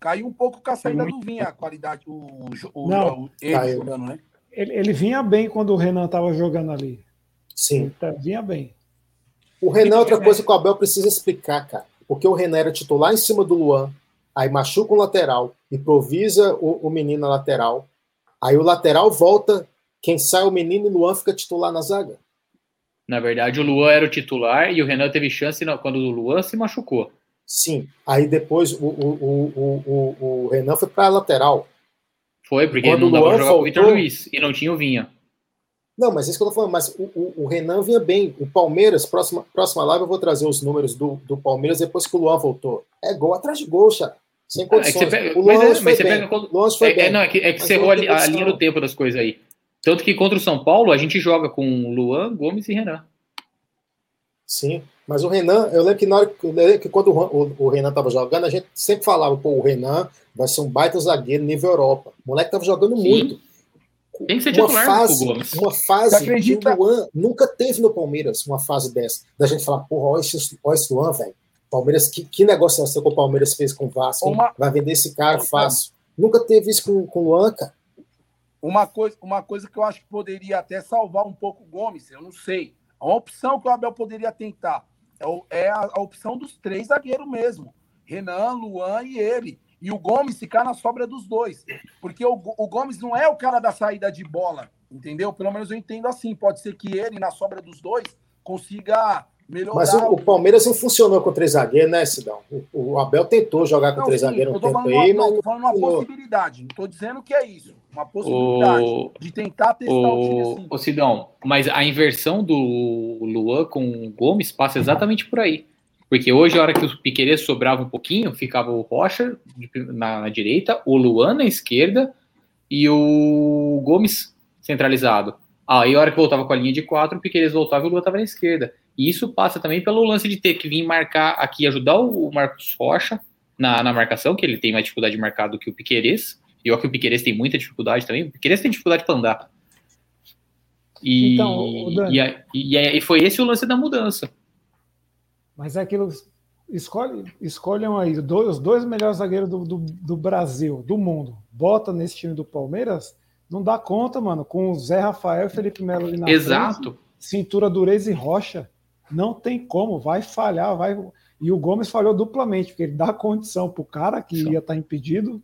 Caiu um pouco com a saída do Vinha, a qualidade, o, o,
Não,
o ele
caiu.
jogando, né?
ele, ele vinha bem quando o Renan estava jogando ali.
Sim.
Tá- vinha bem.
O Renan é outra coisa que o Abel precisa explicar, cara. Porque o Renan era titular em cima do Luan, aí machuca o lateral, improvisa o, o menino na lateral, aí o lateral volta, quem sai é o menino e o Luan fica titular na zaga.
Na verdade, o Luan era o titular e o Renan teve chance quando o Luan se machucou.
Sim. Aí depois o, o, o, o, Renan foi para a lateral.
Foi, porque
Quando
não
o
dava
Luan
pra jogar com o Vitor Luiz e não tinha o Vinha.
Não, mas é isso que eu tô falando. Mas o, o, o Renan vinha bem. O Palmeiras, próxima, próxima live, eu vou trazer os números do, do Palmeiras depois que o Luan voltou. É gol atrás de gol, cara. Sem
É
condições.
você pega-
o Luan
é- mas
foi
você
bem.
pega quando-
foi
É, é,
bem.
não, é que, é que
Mas
você
não
errou a, a linha do tempo das coisas aí. Tanto que contra o São Paulo, a gente joga com Luan, Gomes e Renan.
Sim. Mas o Renan, eu lembro que na hora que, quando o, Renan tava jogando, a gente sempre falava, pô, o Renan vai ser um baita zagueiro nível Europa. O moleque tava jogando
Sim.
muito.
Tem que ser
uma
titular
fase,
com o Gomes.
uma fase que
acredita?
o Luan nunca teve no Palmeiras, uma fase dessa. Da gente falar, porra, olha esse, olha esse Luan, velho. Palmeiras, que, que negociação que o Palmeiras fez com o Vasco?
Uma-
Vai vender esse cara fácil. Nunca teve isso com, com o Luan, cara.
Uma coisa, uma coisa que eu acho que poderia até salvar um pouco o Gomes, eu não sei. Uma opção que o Abel poderia tentar é, é a, a opção dos três zagueiros mesmo. Renan, Luan e ele. E o Gomes ficar na sobra dos dois. Porque o, o Gomes não é o cara da saída de bola, entendeu? Pelo menos eu entendo assim. Pode ser que ele, na sobra dos dois, consiga melhorar.
Mas o, o Palmeiras não funcionou com três zagueiros, né, Sidão? O, o Abel tentou jogar com
Não,
três
sim,
zagueiros um tempo aí,
não,
mas
tô falando uma possibilidade. Não tô dizendo que é isso. Uma possibilidade
O,
de tentar testar o time
o,
assim.
o Sidão, mas a inversão do Luan com o Gomes passa exatamente por aí. Porque hoje, a hora que o Piqueires sobrava um pouquinho, ficava o Rocha na, na direita, o Luan na esquerda e o Gomes centralizado. Aí, a hora que voltava com a linha de quatro, o Piqueires voltava e o Lua estava na esquerda. E isso passa também pelo lance de ter que vir marcar aqui, ajudar o Marcos Rocha na, na marcação, que ele tem mais dificuldade de marcar do que o Piqueires. E olha que o Piqueires tem muita dificuldade também. O Piqueires tem dificuldade para andar. E, então, e, e, e, foi esse o lance da mudança.
Mas é aquilo. Escolhe, escolham aí dois, os dois melhores zagueiros do, do, do, Brasil, do mundo. Bota nesse time do Palmeiras, não dá conta, mano. Com o Zé Rafael e Felipe Melo ali na
Exato.
Frente, cintura dureza e rocha. Não tem como, vai falhar, vai. E o Gomes falhou duplamente, porque ele dá condição pro cara que ia estar tá impedido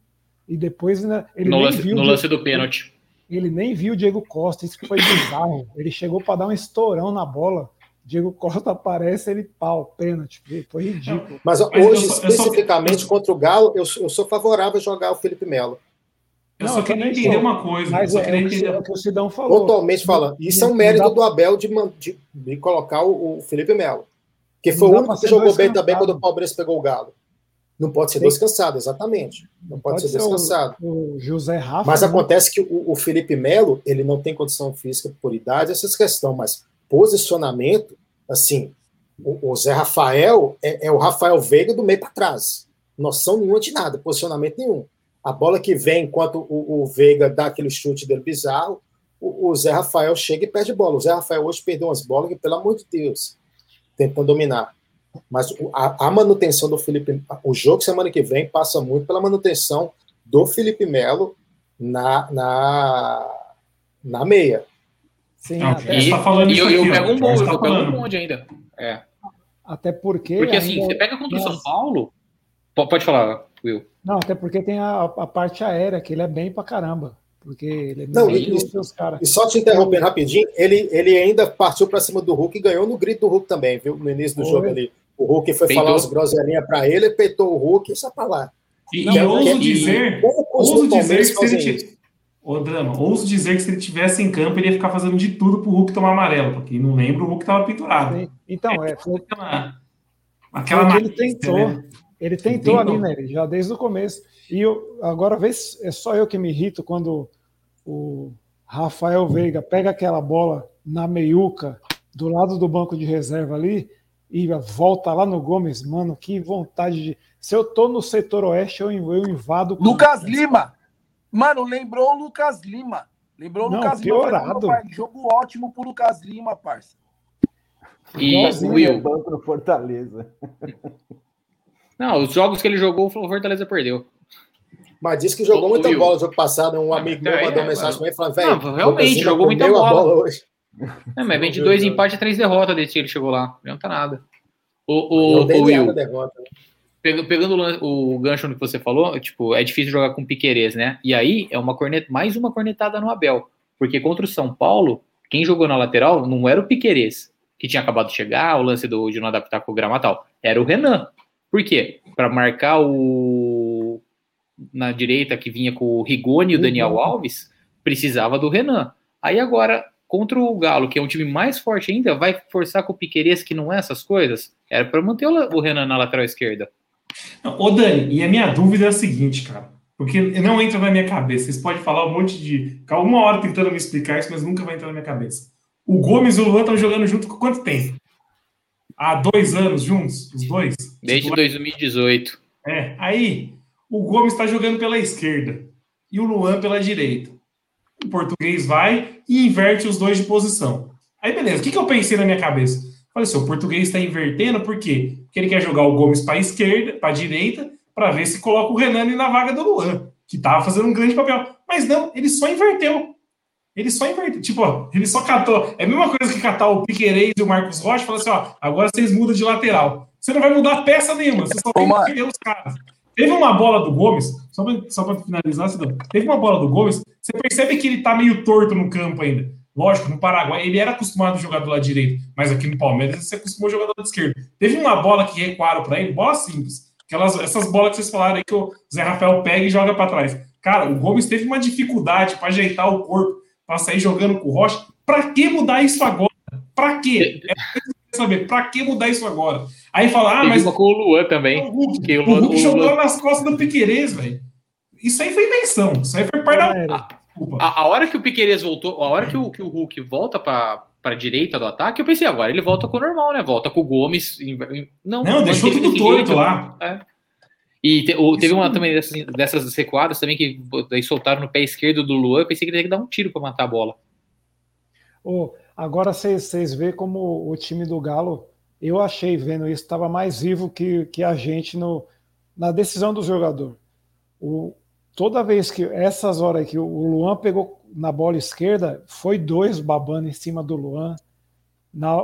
e depois né, ele
no
nem
lance,
viu
no lance do pênalti.
Ele nem viu o Diego Costa, isso que foi bizarro. Ele chegou para dar um estourão na bola. Diego Costa aparece, ele pau, pênalti. Foi ridículo.
Mas, Mas hoje, eu, especificamente eu, contra o Galo, eu, eu sou favorável a jogar o Felipe Melo.
Eu não, só queria entender sou. uma coisa.
Mas
é,
é,
entender...
é o que o Sidão falou.
Pontualmente falando, isso é um mérito do Abel de, de, de colocar o, o Felipe Melo. Que foi o único que jogou bem também quando o Palmeiras pegou o Galo. Não pode ser descansado, exatamente. Não pode, pode ser descansado.
O, o, José Rafa.
Mas né? acontece que o, o, Felipe Melo, ele não tem condição física por idade, essas questões, mas posicionamento, assim, o, o Zé Rafael é, é, o Rafael Veiga do meio para trás. Noção nenhuma de nada, posicionamento nenhum. A bola que vem enquanto o, o Veiga dá aquele chute dele bizarro, o, o Zé Rafael chega e perde bola. O Zé Rafael hoje perdeu umas bolas que, pelo amor de Deus, tentando dominar. Mas a, a, manutenção do Felipe, o jogo semana que vem passa muito pela manutenção do Felipe Melo na, na, na meia.
Sim, Não, até, e, tá falando e eu, eu, pego um bonde, tá eu pego um bonde ainda. É.
Até porque.
Porque assim, você pega contra o São Paulo. Pode falar, Will.
Não, até porque tem a, a parte aérea, que ele é bem pra caramba. Porque ele é
não, e, e só te interrompendo rapidinho, ele, ele ainda partiu para cima do Hulk e ganhou no grito do Hulk também, viu? No início do Foi. jogo ali. O Hulk foi peitou. falar umas groselinhas para ele, peitou o Hulk e só para lá.
E, não, e ouso dizer, ouso dizer que se ele Ô, Drama, ouso dizer que se ele tivesse em campo, ele ia ficar fazendo de tudo pro Hulk tomar amarelo, porque não lembro, o Hulk tava pinturado. Sim.
Então, é. Foi, aquela. aquela ele tentou. Né? Ele tentou, ali, né? Já desde o começo. E eu, agora, vê é só eu que me irrito quando o Rafael Veiga pega aquela bola na meiuca do lado do banco de reserva ali e volta lá no Gomes, mano, que vontade de. Se eu tô no setor oeste, eu, eu invado.
Lucas Lima! Mano, lembrou o Lucas Lima. Lembrou o
Não,
Lucas
piorado.
Lima. Jogo ótimo pro Lucas Lima, parça.
E o Will.
Banco no Fortaleza.
Não, os jogos que ele jogou, o Fortaleza perdeu.
Mas disse que jogou muita Will. bola no jogo passado. Um amigo meu mandou é, mensagem pra mim falando, velho.
Realmente, jogou muita bola. bola hoje. É, mas vem de dois empates e três derrotas desde que ele chegou lá. Não tá nada. O, o, o Will, derrota, né? Pegando o, gancho no que você falou, tipo, é difícil jogar com Piquerez, né? E aí é uma cornet, mais uma cornetada no Abel. Porque contra o São Paulo, quem jogou na lateral não era o Piquerez, que tinha acabado de chegar, o lance do, de não adaptar com o gramatal. Era o Renan. Por quê? Para marcar o na direita que vinha com o Rigoni e o Daniel Alves, precisava do Renan. Aí agora contra o Galo, que é um time mais forte ainda, vai forçar com o Piqueires, que não é essas coisas? Era para manter o Renan na lateral esquerda.
Ô, Dani, e a minha dúvida é a seguinte, cara, porque não entra na minha cabeça. Vocês podem falar um monte de. Ficar uma hora tentando me explicar isso, mas nunca vai entrar na minha cabeça. O Gomes e o Luan estão jogando junto com quanto tempo? Há dois anos juntos, os dois?
Desde 2018.
É, aí o Gomes está jogando pela esquerda e o Luan pela direita o português vai e inverte os dois de posição. Aí, beleza, o que, que eu pensei na minha cabeça? Falei assim, o português está invertendo, por quê? Porque ele quer jogar o Gomes para a esquerda, para a direita, para ver se coloca o Renan na vaga do Luan, que estava fazendo um grande papel. Mas não, ele só inverteu. Ele só inverteu. Tipo, ó, ele só catou. É a mesma coisa que catar o Piquerez e o Marcos Rocha e falar assim: ó, agora vocês mudam de lateral. Você não vai mudar peça nenhuma, você só tem que perder os caras. Teve uma bola do Gomes, só para só finalizar, Cidão, teve uma bola do Gomes, você percebe que ele tá meio torto no campo ainda. Lógico, no Paraguai ele era acostumado a jogar do lado direito, mas aqui no Palmeiras ele se acostumou a jogar do lado esquerdo. Teve uma bola que recuaram para ele, bola simples. Aquelas, essas bolas que vocês falaram aí que o Zé Rafael pega e joga para trás. Cara, o Gomes teve uma dificuldade para ajeitar o corpo, para sair jogando com o Rocha. Para que mudar isso agora? Para quê? É saber, para que mudar isso agora? Aí fala, ah, mas.
com o Luan também.
O Hulk, o Hulk, o Hulk jogou nas costas do Piquerez, velho. Isso aí foi invenção. Isso aí foi parte da.
A, a, hora que o Piqueires voltou, a hora que o, que o Hulk volta para para direita do ataque, eu pensei agora ele volta com o normal, né? Volta com o Gomes.
Não, não deixou tudo torto lá.
É. E te, o, teve uma também dessas, dessas recuadas também que daí soltaram no pé esquerdo do Luan. Eu pensei que ele ia que dar um tiro para matar a bola.
Oh, agora vocês vê como o time do Galo, eu achei vendo isso, estava mais vivo que, que a gente no, na decisão do jogador. O, toda vez que essas horas que o Luan pegou na bola esquerda, foi dois babando em cima do Luan. Na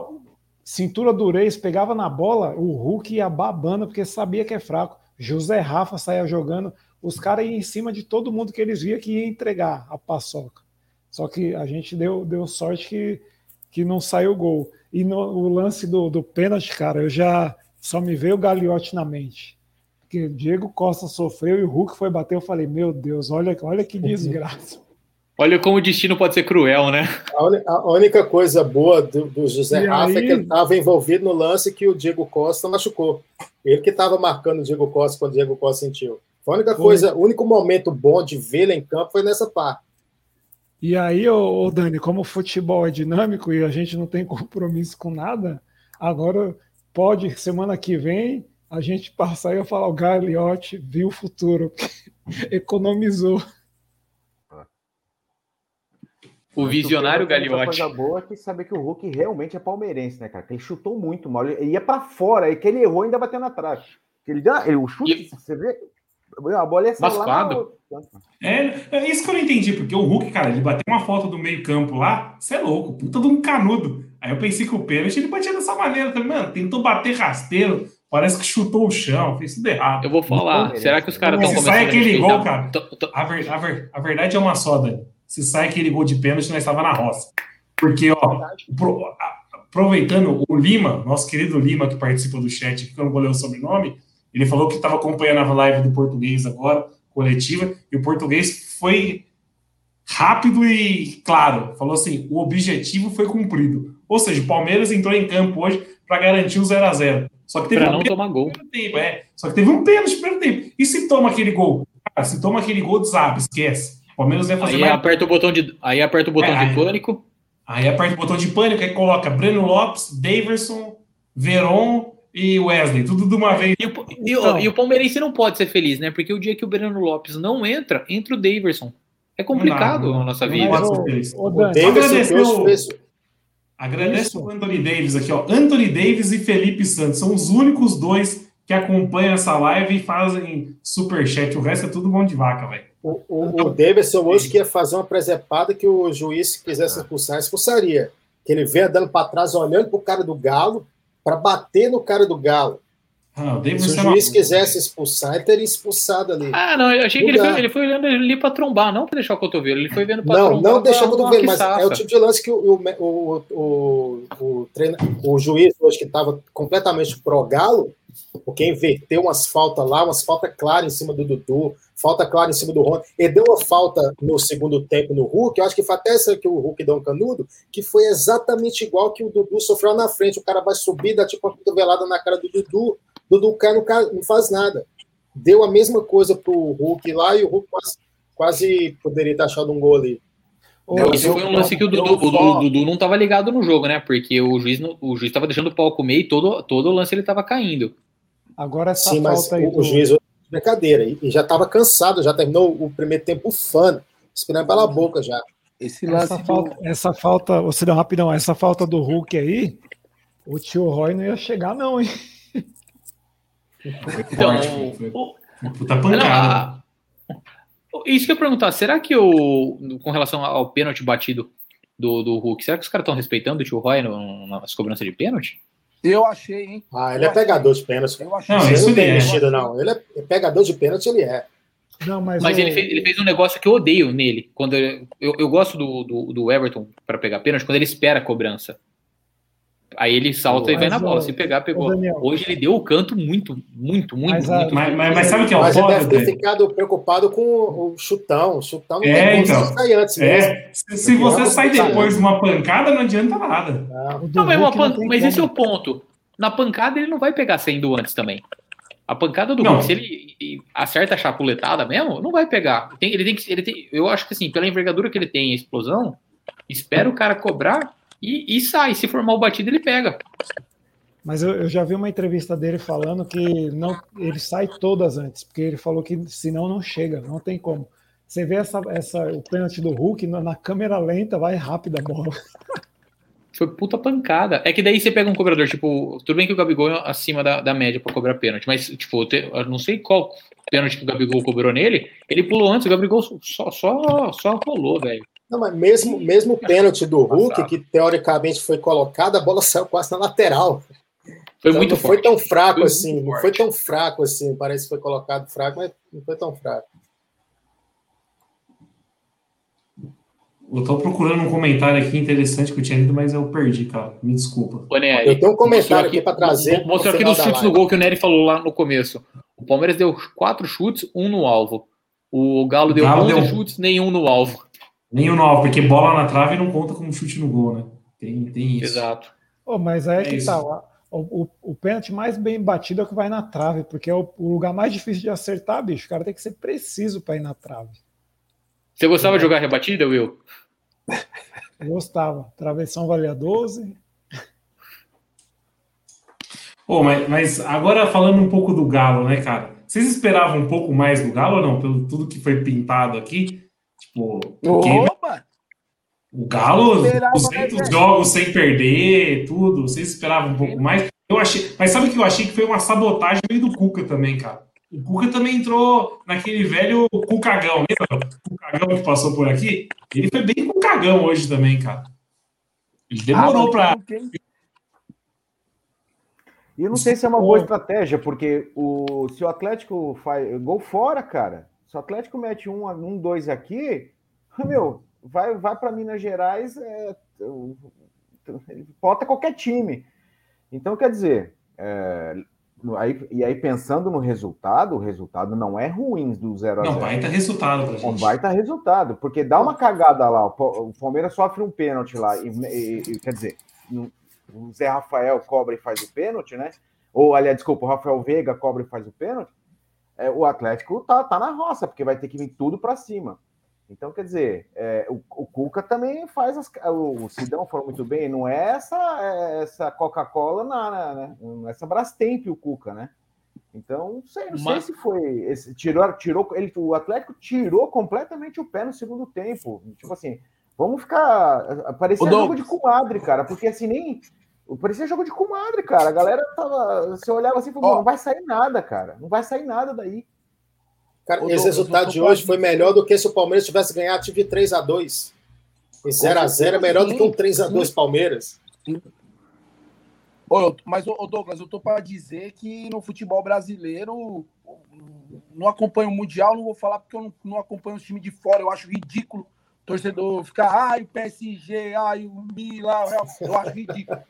cintura do Reis pegava na bola, o Hulk ia babando porque sabia que é fraco. José Rafa saía jogando, os caras iam em cima de todo mundo que eles via que ia entregar a paçoca. Só que a gente deu, deu sorte que, que não saiu gol. E no o lance do, do pênalti, cara, eu já só me veio o Gagliotti na mente que Diego Costa sofreu e o Hulk foi bater, eu falei, meu Deus, olha, olha que desgraça.
Olha como o destino pode ser cruel, né?
A, a única coisa boa do, do José e Rafa aí... é que ele estava envolvido no lance que o Diego Costa machucou. Ele que estava marcando o Diego Costa quando o Diego Costa sentiu. A única foi. coisa, o único momento bom de vê-lo em campo foi nessa parte.
E aí, ô, ô, Dani, como o futebol é dinâmico e a gente não tem compromisso com nada, agora pode, semana que vem, a gente passar e eu falar, o Gagliotti viu o futuro, economizou.
O visionário Gagliotti.
coisa boa é que saber que o Hulk realmente é palmeirense, né, cara? Que ele chutou muito mal. Ele ia para fora, e que ele errou ainda batendo atrás. Ele deu, ele, o chute, e... você vê, a bola ia sair lá
no... é, é isso que eu não entendi, porque o Hulk, cara, ele bateu uma foto do meio campo lá, você é louco, puta de um canudo. Aí eu pensei que o pênalti ele batia dessa maneira também, mano, tentou bater rasteiro, Parece que chutou o chão, fez tudo errado.
Eu vou falar. Será que os caras estão
começando sai aquele gol, cara. A, ver, a, ver, a, verdade é uma só, Dani. Se sai aquele gol de pênalti, nós estava na roça. Porque, ó, pro, aproveitando o Lima, nosso querido Lima, que participa do chat, que eu não vou ler o sobrenome, ele falou que estava acompanhando a live do português agora, coletiva, e o português foi rápido e claro. Falou assim: o objetivo foi cumprido. Ou seja, o Palmeiras entrou em campo hoje para garantir o 0 a 0 só que teve
pra um não tomar gol.
Tempo, é. Só que teve um pênalti no primeiro tempo. E se toma aquele gol? Cara, se toma aquele gol, desaba, esquece. O Palmeiras vai fazer
aí mais... aperta o botão de Aí aperta o botão é, de aí, pânico.
Aí aperta o botão de pânico, aí coloca Breno Lopes, Daverson, Veron e Wesley, tudo de uma vez.
E o, e, o, e o Palmeirense não pode ser feliz, né? Porque o dia que o Breno Lopes não entra, entra o Daverson. É complicado não, não, a nossa vida. Não pode ser feliz. O, o, o
Daverson, Agradece o Anthony Davis aqui, ó. Anthony Davis e Felipe Santos são os únicos dois que acompanham essa live e fazem superchat. O resto é tudo bom de vaca, velho.
O, o, o Davidson hoje que ia fazer uma presepada que o juiz, se quisesse expulsar, expulsaria. Que ele venha dando para trás, olhando para o cara do Galo, para bater no cara do Galo. Ah, Se o juiz uma... quisesse expulsar, ele teria expulsado ali.
Ah, não, eu achei que ele foi, ele foi, olhando ali para trombar, não para deixar o cotovelo. Ele foi vendo para
Não, trombar, não deixar o cotovelo, mas é o tipo de lance que o, o, o, o, o, treino, o juiz hoje que estava completamente pró-galo, porque inverteu umas faltas lá, umas faltas claras em cima do Dudu, falta clara em cima do Rony. Ele deu uma falta no segundo tempo no Hulk, eu acho que foi até essa que o Hulk deu um canudo, que foi exatamente igual que o Dudu sofreu na frente. O cara vai subir, dá tipo uma cotovelada na cara do Dudu Dudu Cano não faz nada. Deu a mesma coisa pro Hulk lá e o Hulk quase, quase poderia ter achado um gol ali.
Isso foi um lance que o Dudu, o Dudu não estava ligado no jogo, né? Porque o juiz o juiz estava deixando o pau comer e todo, todo o lance ele estava caindo.
Agora essa Sim, falta
aí. O, do... o juiz brincadeira. E, já estava cansado, já terminou o primeiro tempo fã, esperando pela boca já.
Esse essa, falta, essa falta, você deu rapidão, essa falta do Hulk aí, o tio Roy não ia chegar, não, hein?
Então, o, puta pancada. Isso que eu ia perguntar, será que o, com relação ao pênalti batido do, do Hulk, será que os caras estão respeitando o tio Roy no, nas cobranças de pênalti?
Eu achei, hein?
Ah, ele é pegador de pênalti. Eu achei. Não, isso não tem é. mexido, não. Ele é pegador de pênalti, ele é.
Não, mas, mas ele, fez, ele fez um negócio que eu odeio nele. Quando eu, eu, eu gosto do, do, do Everton para pegar pênalti, quando ele espera a cobrança. Aí ele salta mas, e vai na bola. Se pegar, pegou. Daniel, Hoje ele deu o canto muito, muito, muito,
mas,
muito.
Mas, mas, mas sabe o que é o
ele deve ter ficado preocupado com o chutão. O chutão não
é, tem então, sair antes é. Se, se você sai depois de uma pancada, não adianta nada.
Não, não mas, pan... mas esse é o ponto. Na pancada ele não vai pegar saindo antes também. A pancada do
Não.
Hulk, se ele acerta a chapuletada mesmo, não vai pegar. Tem- ele tem que, ele tem, eu acho que assim, pela envergadura que ele tem, a explosão, espera o cara cobrar e, e sai. Se formar o batido, ele pega.
Mas eu, eu já vi uma entrevista dele falando que não, ele sai todas antes, porque ele falou que senão não chega, não tem como. Você vê essa, essa, o pênalti do Hulk na, na câmera lenta, vai rápida a bola.
Foi puta pancada. É que daí você pega um cobrador, tipo, tudo bem que o Gabigol é acima da, da média pra cobrar pênalti, mas, tipo, eu não sei qual pênalti que o Gabigol cobrou nele, ele pulou antes, o Gabigol só, só, só rolou, velho.
Não, mas mesmo, mesmo o pênalti do Hulk, que teoricamente foi colocado, a bola saiu quase na lateral.
Foi
Então,
muito
não foi
forte.
tão fraco
Foi
assim, não
forte.
foi tão fraco assim. Parece que foi colocado fraco, mas não foi tão fraco.
Eu tô procurando um comentário aqui interessante que eu tinha lido, mas eu perdi, cara. Me desculpa.
Ô, Nery,
Eu tenho um comentário
mostrou
aqui para trazer.
mo- Mostrou aqui nos chutes no gol que o Nery falou lá no começo. O Palmeiras deu quatro chutes, um no alvo. O Galo deu
Galo
11
deu-
chutes, nenhum no alvo.
Nenhum nove, porque bola na trave não conta como chute no gol, né? Tem, tem isso.
Exato.
Ô, mas aí é
É
que
isso.
tá. O, o, o pênalti mais bem batido é o que vai na trave, porque é o, o lugar mais difícil de acertar, bicho. O cara tem que ser preciso para ir na trave.
Você gostava de jogar rebatida, Will?
Eu gostava. Travessão valia 12.
Pô, mas, mas agora falando um pouco do Galo, né, cara? Vocês esperavam um pouco mais do Galo ou não? Pelo tudo que foi pintado aqui? Tipo, porque
Opa!
o Galo,
Esperava
200
mais, né?
jogos sem perder, tudo. Vocês esperavam um pouco mais? Eu achei, mas sabe o que eu achei que foi uma sabotagem meio do Cuca também, cara. O Cuca também entrou naquele velho Cucagão, lembra? O Cucagão que passou por aqui. Ele foi bem Cucagão hoje também, cara. Ele demorou
Ah,
pra.
E eu não sei se é uma boa estratégia, porque o, se o Atlético faz gol fora, cara, se o Atlético mete um, um dois aqui, meu, vai, vai para Minas Gerais, é, bota qualquer time. Então, quer dizer, é, aí, e aí pensando no resultado, o resultado não é ruim do 0 a 0
Não, vai ter resultado pra gente.
baita resultado, porque dá uma cagada lá. O Pa- o Palmeiras sofre um pênalti lá, e, e- e- quer dizer, o Zé Rafael cobra e faz o pênalti, né? Ou, aliás, desculpa, o Rafael Veiga cobra e faz o pênalti. É, o Atlético tá, tá na roça, porque vai ter que vir tudo para cima. Então, quer dizer, é, o, o Cuca também faz as. O, o Sidão falou muito bem, não é essa, é essa Coca-Cola, né? Não é essa Brastemp o Cuca, né? Então, não sei, não sei
Mas-
se foi. Esse, tirou, tirou, ele, o Atlético tirou completamente o pé no segundo tempo. Tipo assim, vamos ficar. Parecia jogo de comadre, cara, porque assim, nem. Parecia jogo de comadre, cara. A galera tava. Você olhava assim e falou,
Ó.
não vai sair nada, cara. Não vai sair nada daí.
Cara, esse resultado de hoje foi melhor do que se o Palmeiras tivesse ganhado de 3 a 2 E 0 a 0 é melhor do que um 3 a 2 Palmeiras.
Ô, mas, ô, Douglas, eu tô para dizer que no futebol brasileiro não acompanho o Mundial, não vou falar porque eu não, não acompanho os times de fora, eu acho ridículo o torcedor ficar, ai, o PSG, ai, o Milan, eu acho ridículo.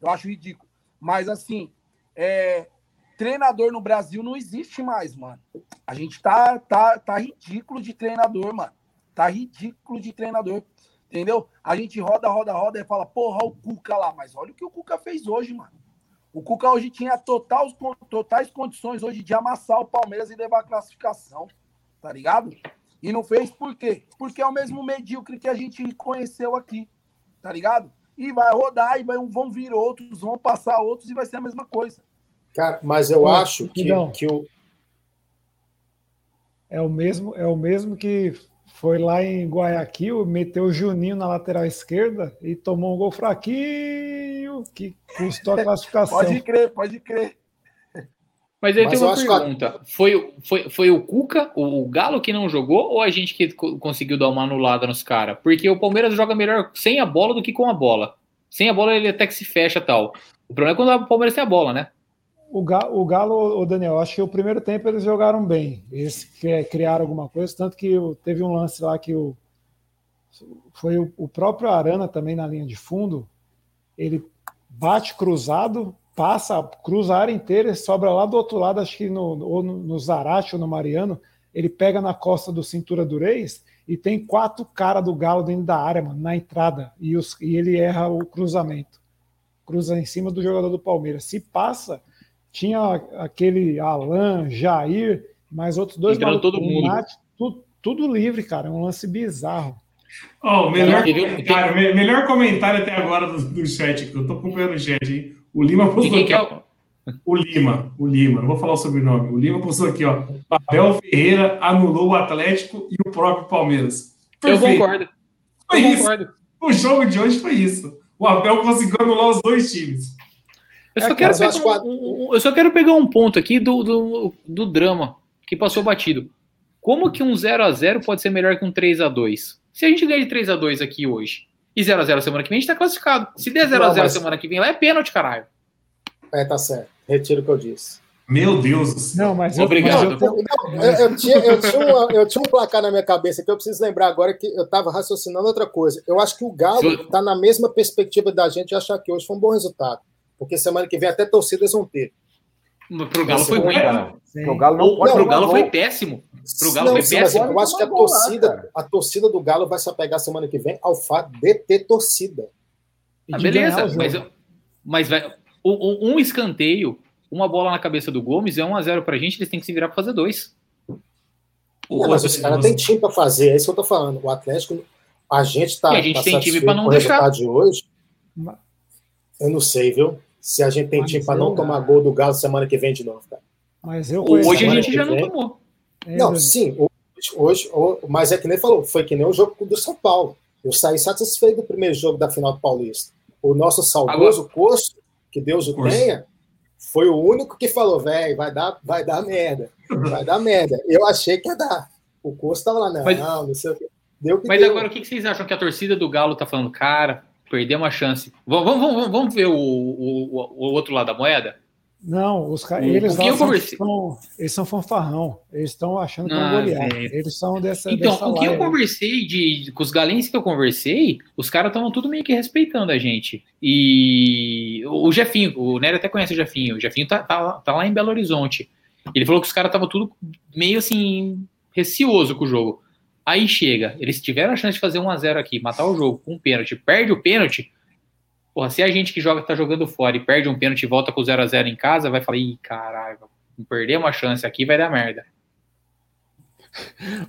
Eu acho ridículo. Mas, assim, é, treinador no Brasil não existe mais, mano. A gente tá, tá, tá ridículo de treinador, mano. Tá ridículo de treinador. Entendeu? A gente roda, roda, roda e fala, porra, o Cuca lá. Mas olha o que o Cuca fez hoje, mano. O Cuca hoje tinha totais, totais condições hoje de amassar o Palmeiras e levar a classificação. Tá ligado? E não fez por quê? Porque é o mesmo medíocre que a gente conheceu aqui. Tá ligado? E vai rodar, e vai, vão vir outros, vão passar outros e vai ser a mesma coisa.
Cara, mas eu acho que,
Sidão.
que o.
É o mesmo, é o mesmo que foi lá em Guayaquil, meteu o Juninho na lateral esquerda e tomou um gol fraquinho que custou a classificação.
Pode crer, pode crer.
Mas aí
Mas
tem uma
que a-
pergunta. Foi, foi, foi o Cuca, o, o Galo que não jogou, ou a gente que co- conseguiu dar uma anulada nos caras? Porque o Palmeiras joga melhor sem a bola do que com a bola. Sem a bola ele até que se fecha tal. O problema é quando o Palmeiras tem a bola, né?
O Ga- o Galo, o Daniel, acho que o primeiro tempo eles jogaram bem. Eles cri- criaram alguma coisa, tanto que teve um lance lá que o, foi o, o próprio Arana também na linha de fundo. Ele bate cruzado, passa, cruza a área inteira, e sobra lá do outro lado, acho que no, ou no, no Zarate ou no Mariano. Ele pega na costa do Cintura do Reis e tem quatro caras do Galo dentro da área, mano, na entrada. E, os, e ele erra o cruzamento. Cruza em cima do jogador do Palmeiras. Se passa, tinha aquele Alan, Jair, mais outros dois
Entrando todo mundo.
Nath, tudo, tudo livre, cara. É um lance bizarro.
Ó, o melhor, me- melhor comentário até agora do, do chat, que eu tô acompanhando o chat, hein? O Lima postou aqui,
é
ó.
o-
Lima, o Lima, não vou falar o sobrenome. O Lima postou aqui, ó. Abel Ferreira anulou o Atlético e o próprio Palmeiras.
Eu
Perfeito.
concordo.
Foi
Eu
isso.
concordo.
O jogo de hoje foi isso. O Abel conseguiu anular os dois times.
Eu só,
É,
quero
eu
pegar um, um- eu só quero pegar um ponto aqui do, do, do drama que passou batido. Como que um 0x0 pode ser melhor que um 3x2? Se a gente ganhar de 3x2 aqui hoje e 0x0 semana que vem, a gente tá classificado. Se der 0x0
Não, mas-
semana que vem, lá é pênalti, caralho.
É, tá certo. Retiro o que eu disse.
Meu Deus do céu.
Não, mas
Obrigado.
eu
Não, eu, eu tinha, eu, tinha uma- eu tinha um placar na minha cabeça que eu preciso lembrar agora que eu estava raciocinando outra coisa. Eu acho que o Galo está na mesma perspectiva da gente achar que hoje foi um bom resultado. Porque semana que vem até torcidas vão ter.
Pro Galo foi ruim.
Cara, porque o Galo não pode
pro Galo
gol.
foi péssimo. Pro Galo
Não,
foi
sim,
péssimo.
eu acho que a
lá,
torcida,
cara.
a torcida do Galo vai se apegar semana que vem ao fato de ter torcida.
Ah, beleza,
o
mas, mas vai, o- o- um escanteio, uma bola na cabeça do Gomes é 1x0 pra gente, eles têm que se virar pra fazer dois.
Não, mas os caras têm time para fazer, é isso que eu tô falando. O Atlético, a gente está.
E a gente tem time pra não
o
deixar.
de hoje. Eu não sei, viu? Se a gente tem
Mas
time para não tomar gol do Galo semana que vem de novo, cara.
Mas eu
Hoje a gente já não
vem-
tomou.
É,
Não,
Bruno.
sim, hoje, hoje, mas é que nem falou, foi que nem o jogo do São Paulo. Eu saí satisfeito do primeiro jogo da final do Paulista. O nosso saudoso Costo, que Deus o
Costo.
tenha, foi o único que falou, velho, vai dar, vai dar merda. Vai dar merda. Eu achei que ia dar. O Costo tava lá, não,
Mas-
não, não sei o que. Deu que
Mas
deu.
agora o que que vocês acham que a torcida do Galo tá falando? Cara, perdemos uma chance. Vamos, vamos, vamos, ver o, o, o outro lado da moeda?
Não, os caras,
O-
eles eles são fanfarrão. Eles estão achando que
Ah,
golear.
velho.
Eles são dessa.
Então,
dessa
com quem eu conversei, de, com os galenses que eu conversei, os caras estavam tudo meio que respeitando a gente. E o Jefinho, o Nery até conhece o Jefinho, o Jefinho tá, tá, tá lá em Belo Horizonte. Ele falou que os caras estavam tudo meio assim, receoso com o jogo. Aí chega, eles tiveram a chance de fazer 1x0 aqui, matar o jogo com um pênalti, perde o pênalti. Porra, se a gente que joga tá jogando fora e perde um pênalti e volta com 0x0 em casa, vai falar, ih, caralho, perder uma chance aqui vai dar merda.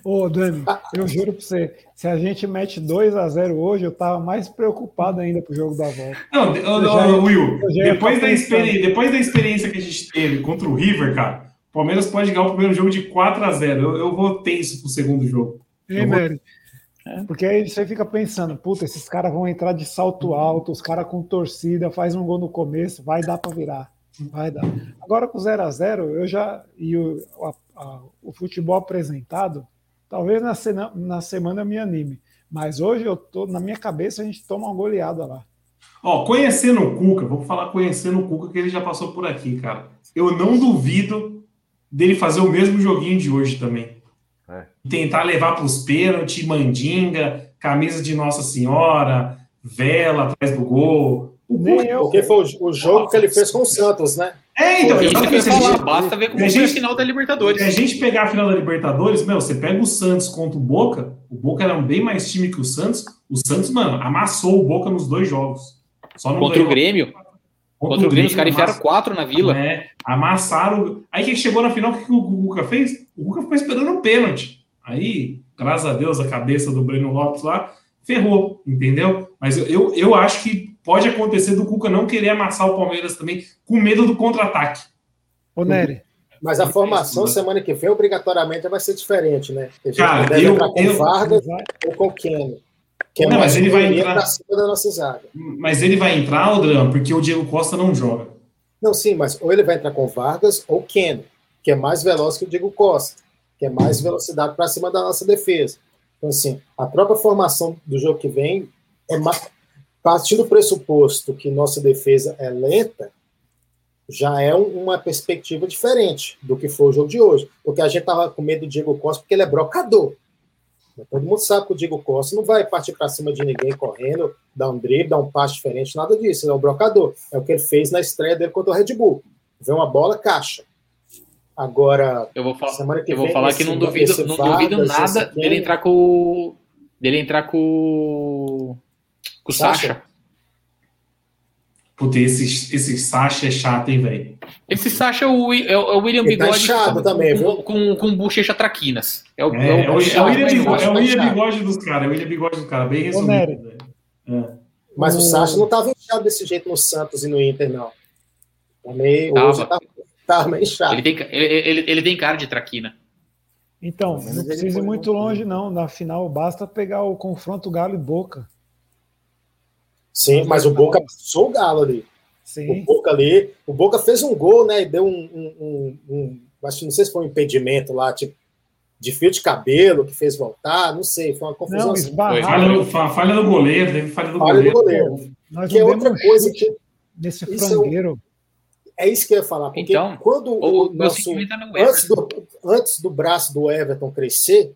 Ô, Dani, eu juro pra você, se a gente mete 2 a 0 hoje, eu tava mais preocupado ainda pro jogo da volta.
Não,
ia-
Will, depois da,
pensando.
experi- depois da experiência que a gente teve contra o River, cara, o Palmeiras pode ganhar o primeiro jogo de 4 a 0 Eu, eu vou tenso pro segundo jogo. Eu vou-
Nery? Porque aí você fica pensando, puta, esses caras vão entrar de salto alto, os caras com torcida, faz um gol no começo, vai dar pra virar. Vai dar. Agora com 0 a 0 eu já. E o, a- a- o futebol apresentado, talvez na, cena- na semana eu me anime. Mas hoje eu tô, na minha cabeça, a gente toma uma goleada lá.
Ó, conhecendo o Cuca, vou falar conhecendo o Cuca, que ele já passou por aqui, cara. Eu não duvido dele fazer o mesmo joguinho de hoje também. Tentar levar para os pênaltis, mandinga, camisa de Nossa Senhora, vela atrás do gol. O
Nem eu.
Porque foi o, o jogo que ele fez com o Santos, né?
É, então, exatamente. A
falar,
gente-
basta ver como
a
foi a
gente-
final da Libertadores.
Se a gente pegar a final da Libertadores, meu, você pega o Santos contra o Boca, o Boca era um bem mais time que o Santos. O Santos, mano, amassou o Boca nos dois jogos. Só não
Contra o Grêmio. Contra o Grêmio, os caras enfiaram quatro na vila.
É, amassaram. Aí que chegou na final, o que o Cuca fez? O Cuca ficou esperando o pênalti. Aí, graças a Deus, a cabeça do Breno Lopes lá ferrou, entendeu? Mas eu, eu, eu acho que pode acontecer do Cuca não querer amassar o Palmeiras também, com medo do contra-ataque.
Ô, Nery,
Mas a formação
mano.
semana que vem, obrigatoriamente, vai ser diferente, né? A gente
Cara,
deve
eu-
entrar com
eu-
Vargas
vai-
ou com Kenny. Que é
Não,
mais
mas ele vai entrar-
pra cima da nossa zaga.
Mas ele vai entrar, Odran, porque o Diego Costa não joga.
Não, sim, mas ou ele vai entrar com Vargas ou Kenny, que é mais veloz que o Diego Costa, que é mais velocidade para cima da nossa defesa. Então, assim, a própria formação do jogo que vem é mais. Partindo do pressuposto que nossa defesa é lenta, já é um- uma perspectiva diferente do que foi o jogo de hoje. Porque a gente estava com medo do Diego Costa porque ele é brocador. Todo mundo sabe que o Diego Costa não vai partir para cima de ninguém correndo, dar um drible, dar um passe diferente, nada disso. Ele é o brocador. É o que ele fez na estreia dele contra o Red Bull. Vê uma bola, caixa. Agora,
Eu vou falar,
semana que
eu vou
vem,
falar que não duvido, não duvido nada dele entrar com o- dele entrar com o- com o
Sacha?
Sacha.
Puta, esse, esse Sasha é chato, hein, velho?
Esse Sasha é o, é o William
Ele tá
Bigode
inchado
com,
também,
com,
viu?
com, com bochecha traquinas. É o,
É, é, o, é o William
né?
Bigode, é o
Tá
William
chato.
Bigode dos caras, é o William Bigode dos caras, bem resumido.
Nery.
velho. É.
Mas o
O-
Sacha não estava inchado desse jeito no Santos e no Inter, não. Também,
Tava.
hoje tá, tá meio inchado.
Ele tem, ele, ele, ele tem cara de traquina.
Então, não precisa ir muito longe, não. Na final, basta pegar o confronto Galo e Boca.
Sim, mas o Boca passou o Galo ali. O
Sim.
Boca ali, o Boca fez um gol, né? E deu um, um, um- um- acho que não sei se foi um impedimento lá, tipo, de fio de cabelo que fez voltar, não sei, foi uma confusão.
Não,
assim.
Falha, do- fa- falha do goleiro, teve falha do
Falha do
goleiro.
goleiro.
Nós
Que é outra coisa que
nesse
é o-
frangueiro.
É isso que eu ia falar, porque
Então,
quando
O,
o nosso
é no
antes
Everton.
do, antes do braço do Everton crescer,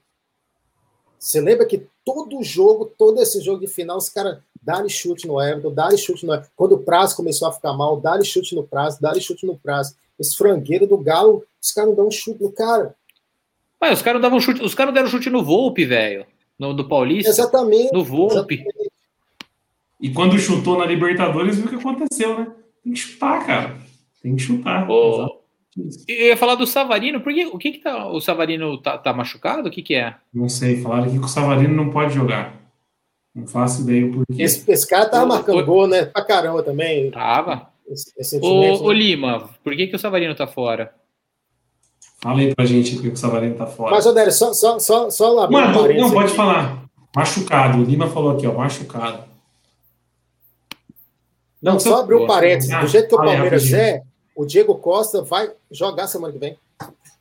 você lembra que todo jogo, todo esse jogo de final, os caras dá chute no Everton, dá chute no Everton. Quando o prazo começou a ficar mal, dá chute no prazo, dá chute no prazo. Esse frangueiro do Galo, os caras não dão um chute no cara.
Mas os caras davam chute, os caras deram chute no Volpe, velho. No do Paulista.
Exatamente.
No Volpe.
E quando chutou na Libertadores, viu o que aconteceu, né? Tem que chutar, cara. Tem que chutar. Exato.
Eu ia falar do Savarino, porque o que que tá. O Savarino tá, tá machucado? O que que é?
Não sei, falaram aqui que o Savarino não pode jogar. Não faço ideia o porquê.
Esse, esse cara tava
O-
marcando
o-
gol, né? Pra caramba também.
Tava.
Esse,
Ô, ô
né?
Lima, por que que o Savarino tá fora?
Fala aí pra gente que o Savarino tá fora.
Mas, Odério, só, só, só, só lá.
Mano,
parênteses
não, pode
aqui.
falar. Machucado. O Lima falou aqui, ó, machucado.
Não, só abrir um
Boa.
parênteses. Do jeito que o Palmeiras é, o Diego Costa vai jogar semana que vem.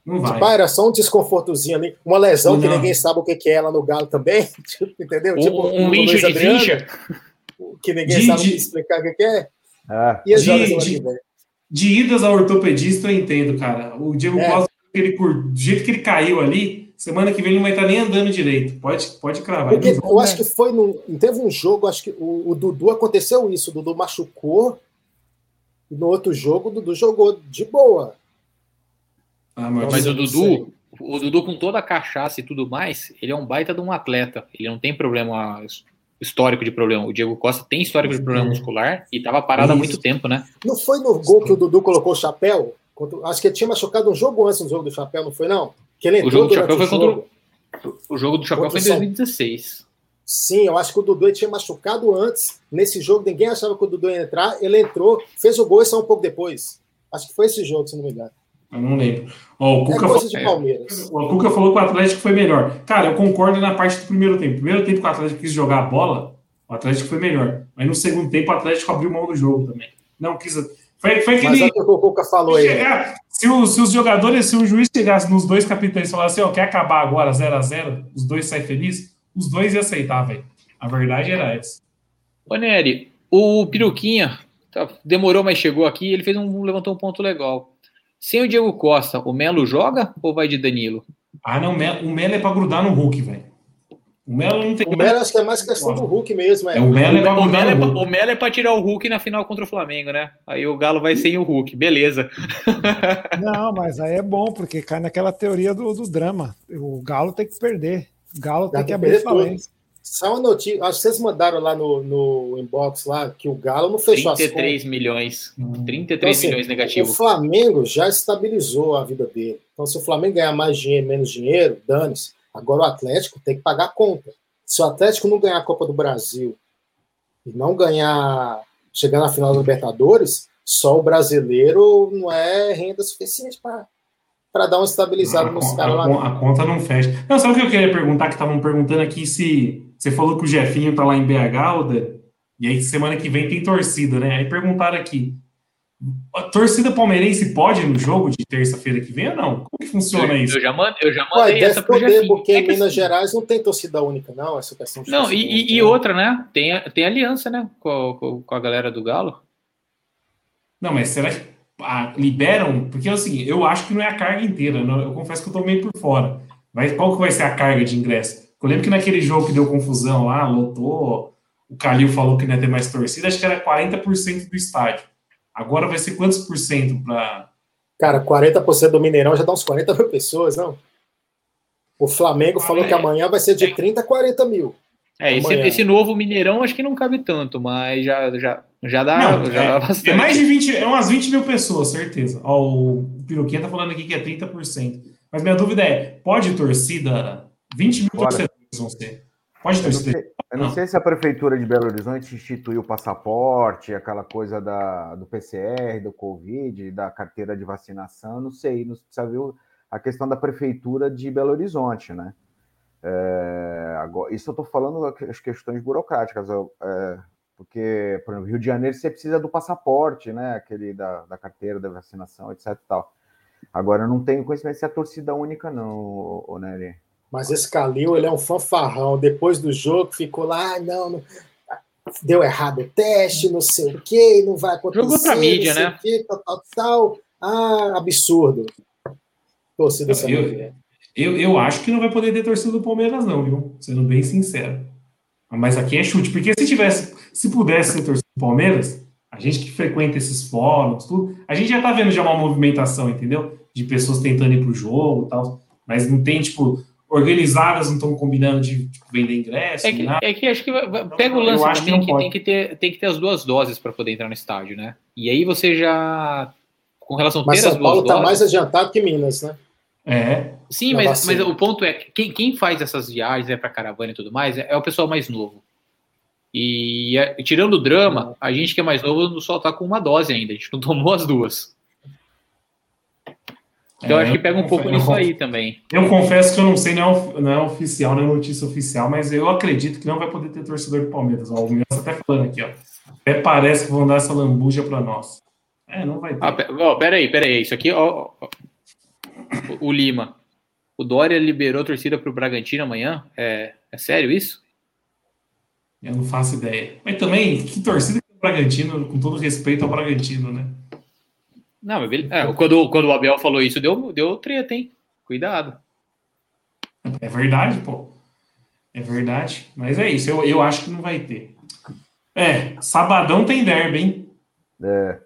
Não vai.
Tipo, ah, era só um desconfortozinho ali, uma lesão que
Não.
ninguém sabe o que que é lá no Galo também, tipo, entendeu? Tipo,
Um,
o
incha
Luiz
de
Adriano,
ficha?
que ninguém
De-
sabe
de-
explicar o que que é,
É,
e
De- de-
que.
De idas ao ortopedista, eu entendo, cara. O Diego
É.
Costa, ele, do jeito que ele caiu ali, semana que vem ele não vai estar nem andando direito. Pode, pode cravar.
Porque eu acho que foi no. Teve um jogo, acho que o, o Dudu aconteceu isso, o Dudu machucou, e no outro jogo o Dudu jogou de boa.
Ah, mas,
Mas o Dudu, o Dudu com toda a cachaça e tudo mais, ele é um baita de um atleta. Ele não tem problema histórico de problema. O Diego Costa tem histórico de problema muscular e tava parado há
Isso.
muito tempo, né?
Não foi no gol que o Dudu colocou o chapéu? Acho que ele tinha machucado um jogo antes no jogo do chapéu, não foi, não? Que ele
O
entrou
jogo do chapéu
o
foi contra
jogo.
o- o jogo do chapéu
Contra
foi em
o São-
2016.
Sim, eu acho que o Dudu tinha machucado antes. Nesse jogo, ninguém achava que o Dudu ia entrar. Ele entrou, fez o gol e saiu um pouco depois. Acho que foi esse jogo, se não me engano.
eu não lembro. Ó, o
É
Cuca
coisa
falou-
Palmeiras.
O Cuca falou que o Atlético foi melhor. Cara, eu concordo na parte do primeiro tempo. Primeiro tempo que o Atlético quis jogar a bola, o Atlético foi melhor. Mas no segundo tempo o Atlético abriu mão do jogo também. Não quis. Foi, foi
Mas
aquele.
é o que o Cuca falou aí.
chegar- se, o- se os jogadores, se o juiz chegasse nos dois capitães e falasse assim, ó, quer acabar agora 0 a 0 os dois saem felizes, os dois iam aceitar, velho. A verdade era essa.
Ô, Nery, o Piruquinha tá- demorou, mas chegou aqui ele fez um, levantou um ponto legal. Sem o Diego Costa, o Melo joga ou vai de Danilo?
Ah, não, o Melo, o Melo é pra grudar no Hulk, velho. O Melo não tem.
O Melo acho que é mais questão do Hulk mesmo. É.
É, o Melo é pra
O
grudar
Melo é,
no
pra, o Melo é pra tirar o Hulk na final contra o Flamengo, né? Aí o Galo vai sem o Hulk, beleza.
Não, mas aí é bom, porque cai naquela teoria do, do drama. O Galo tem que perder. O Galo tem que abrir falência.
Só uma notícia. Acho que vocês mandaram lá no, no inbox lá que o Galo não fechou as
33
contas.
milhões.
Hum.
33
Então, assim,
milhões
O
negativo.
Flamengo já estabilizou a vida dele. Então, se o Flamengo ganhar mais dinheiro, menos dinheiro, dane-se. Agora o Atlético tem que pagar a conta. Se o Atlético não ganhar a Copa do Brasil e não ganhar, chegar na final da Libertadores, só o brasileiro não é renda suficiente para dar uma estabilizada
A,
nos caras
a
lá.
a conta não fecha. Não, sabe o que eu queria perguntar? Que estavam perguntando aqui se você falou que o Jefinho tá lá em BH, Alder, e aí semana que vem tem torcida, né? Aí perguntaram aqui: a torcida palmeirense pode ir no jogo de terça-feira que vem ou não? Como que funciona
Eu,
isso?
eu já mandei, eu já
Ué,
mandei essa
deve
pro
poder,
Jefinho.
porque
É
em Minas
assim-
Gerais não tem torcida única, não, essa questão de
Não, e, e- e
né?
outra, né? Tem, tem aliança, né? Com, com, com a galera do Galo.
Não, mas será que ah, liberam? Porque é o seguinte, eu acho que não é a carga inteira, não- eu confesso que eu tô meio por fora. Vai, qual que vai ser a carga de ingresso? Eu lembro que naquele jogo que deu confusão lá, lotou, o Calil falou que não ia ter mais torcida, acho que era 40% do estádio. Agora vai ser quantos por cento para.
Cara, 40% do Mineirão já dá uns 40 mil pessoas, não? O Flamengo falou que amanhã vai ser de 30 a 40 mil.
É, esse,
Amanhã.
esse novo Mineirão acho que não cabe tanto, mas já, já Já dá,
Não,
já
é,
dá bastante.
é mais de 20, é umas 20 mil pessoas, certeza. Ó, o Piroquinha tá falando aqui que é 30%. Mas minha dúvida é, pode torcida, 20 mil
Bora.
torcedores vão ser. Pode
Eu não,
torcida.
sei, eu não
Não.
sei se a Prefeitura de Belo Horizonte instituiu o passaporte, aquela coisa da, do PCR, do Covid, da carteira de vacinação, não sei, não precisa ver a questão da Prefeitura de Belo Horizonte, né? É, agora, isso eu estou falando as questões burocráticas, eu, é, porque, por exemplo, Rio de Janeiro você precisa do passaporte, né? Aquele da, da carteira da vacinação, etc. e Tal. Agora, eu não tenho conhecimento se é torcida única, não, Nery.
Mas esse Calil, ele é um fanfarrão. Depois do jogo, ficou lá, ah, não, não- deu errado o teste, não sei o quê, não vai acontecer.
Jogou pra mídia, né?
o quê, tal, tal, tal. Ah, absurdo. Torcida
Eu-. Eu, eu acho que não vai poder ter torcida do Palmeiras, não, viu? Sendo bem sincero. Mas aqui é chute, porque se tivesse, se pudesse ser torcida do Palmeiras, a gente que frequenta esses fóruns, tudo, a gente já tá vendo já uma movimentação, entendeu? De pessoas tentando ir pro jogo e tal. Mas não tem, tipo, organizadas não estão combinando de tipo, vender ingresso,
É que,
nada.
é que acho que vai- pega o lance
que
também que,
pode.
tem que, ter, tem que ter as duas doses para poder entrar no estádio, né? E aí você já. Com relação a
Mas
ter
São Paulo está
doses.
mais adiantado que Minas, né?
É,
Sim, mas, mas o ponto é que quem, quem faz essas viagens né, para caravana e tudo mais é, é o pessoal mais novo. E é, tirando o drama, a gente que é mais novo só tá com uma dose ainda, a gente não tomou as duas. Então
É,
acho que pega um pouco nisso aí também.
Eu confesso que eu não sei, não é, não é oficial, não é notícia oficial, mas eu acredito que não vai poder ter torcedor do Palmeiras. Ó, o Minas tá até falando aqui, ó. Até parece que vão dar essa lambuja pra nós. É, não vai ter.
Ah, peraí, peraí, isso aqui, ó, ó, o, o Lima. O Dória liberou a torcida pro Bragantino amanhã? É, é sério isso?
Eu não faço ideia. Mas também, que torcida que é o Bragantino, com todo respeito ao Bragantino, né?
Não, mas. É, quando, quando o Abel falou isso, deu, deu treta, hein? Cuidado.
É verdade, pô. É verdade. Mas é isso, eu, eu acho que não vai ter. É, sabadão tem derby, hein?
É?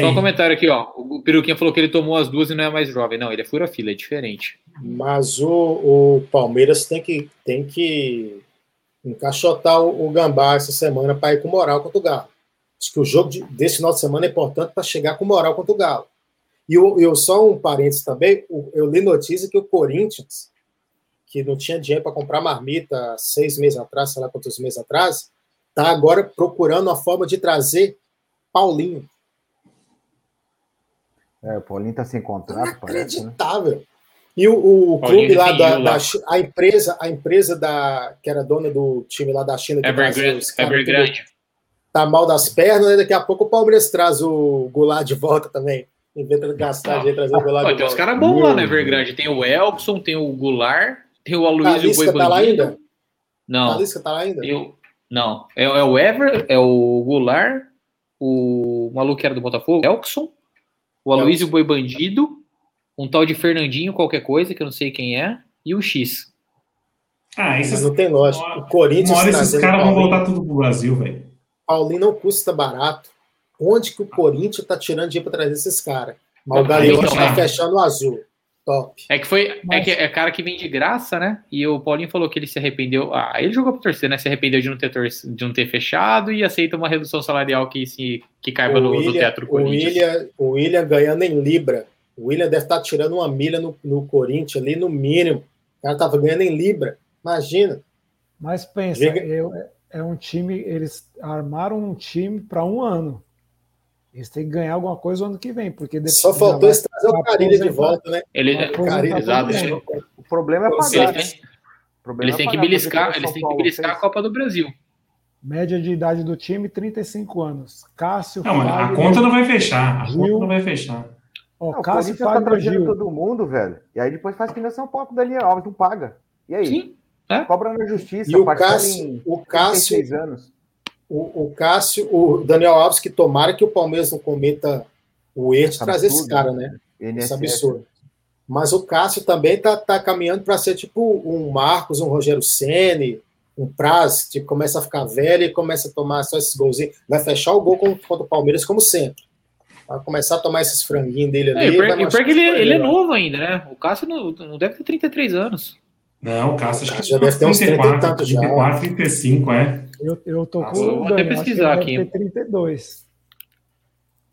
Só um comentário aqui, ó. O Peruquinha falou que ele tomou as duas e não é mais jovem. Não, ele é fura-fila, é diferente.
Mas o, o Palmeiras tem que, tem que encaixotar o, o Gambá essa semana para ir com moral contra o Galo. Acho que o jogo de- desse final de semana é importante para chegar com moral contra o Galo. E o- eu, só um parênteses também, o- eu li notícia que o Corinthians, que não tinha dinheiro para comprar marmita seis meses atrás, sei lá quantos meses atrás, está agora procurando uma forma de trazer Paulinho.
É, o Paulinho tá sem contrato, parece, né?
Inacreditável. E o, o clube lá da, da a empresa, a empresa da que era dona do time lá da China que
Evergrande.
tá mal das pernas, né? daqui a pouco o Palmeiras traz o Goulart de volta também. Inventa de gastar dinheiro trazer o Goulart
Pô,
de
tem uns caras bons lá na
Meu
Evergrande. Tem o Elkson, tem o Goulart, tem o Aloysio Boi
tá lá ainda?
Não,
Talisca tá lá ainda?
o- não. É, é o Ever, é o Goulart, o maluco que era do Botafogo, Elkson, o Aloysio Boi Bandido, um tal de Fernandinho qualquer coisa, que eu não sei quem é, e o X.
Ah, esses,
não tem lógica. O Corinthians
uma hora esses caras vão
Paulinho.
voltar tudo pro Brasil, velho.
Paulinho não custa barato. Onde que o Corinthians tá tirando dinheiro para trazer esses caras? Mas o
então,
tá
não.
fechando o azul. Top.
É que foi. É
Mas-
que é cara que vem de graça, né? E o Paulinho falou que ele se arrependeu. Ah, ele jogou pra torcer, né? Se arrependeu de não ter, torce, de não ter fechado e aceita uma redução salarial que, se, que caiba
O
no, no
William,
teto do
o,
Corinthians.
William, o William ganhando em Libra. O William deve estar tirando uma milha no, no Corinthians ali, no mínimo. O cara tava ganhando em Libra. Imagina.
Mas pensa,
Diga-
eu- é um time, eles armaram um time para um ano. Eles têm que ganhar alguma coisa o ano que vem, porque depois
Só faltou eles trazer o Carilha de volta, né?
Ele, exato.
O problema é pagar.
Eles têm,
O problema
eles
é
têm que
pagar,
beliscar, eles
o
têm que beliscar a. Copa do Brasil.
Média de idade do time, 35 anos. Cássio,
Não, mas a conta não vai fechar. A
Gil.
conta não vai fechar.
ó,
Não, o
Cássio,
Corinthians tá
Fagner,
trazendo
Gil.
todo mundo, velho. E aí depois faz que nem São Paulo o Daniel Alves, não paga. E aí?
Sim. é.
Cobra na justiça.
E o Cássio,
em
o Cássio,
36 anos.
O, o Cássio, o Daniel Alves, que tomara que o Palmeiras não cometa o erro de trazer esse
Absurdo,
cara, né? Esse
INSS.
absurdo. Mas o Cássio também tá, tá caminhando para ser tipo um Marcos, um Rogério Ceni, um Praz, tipo, começa a ficar velho e começa a tomar só esses golzinhos. Vai fechar o gol contra, o Palmeiras como sempre. Vai começar a tomar esses franguinhos dele ali.
É, e o pior- é que ele, ele é
pra
novo ainda, né? O Cássio não, não deve ter 33 anos.
Não, o Cássio acho que
Já deve ter uns 30 e tantos já.
34, 35, é.
Eu, eu tô
Nossa,
com
eu
o
vou até pesquisar aqui.
deve ter 32.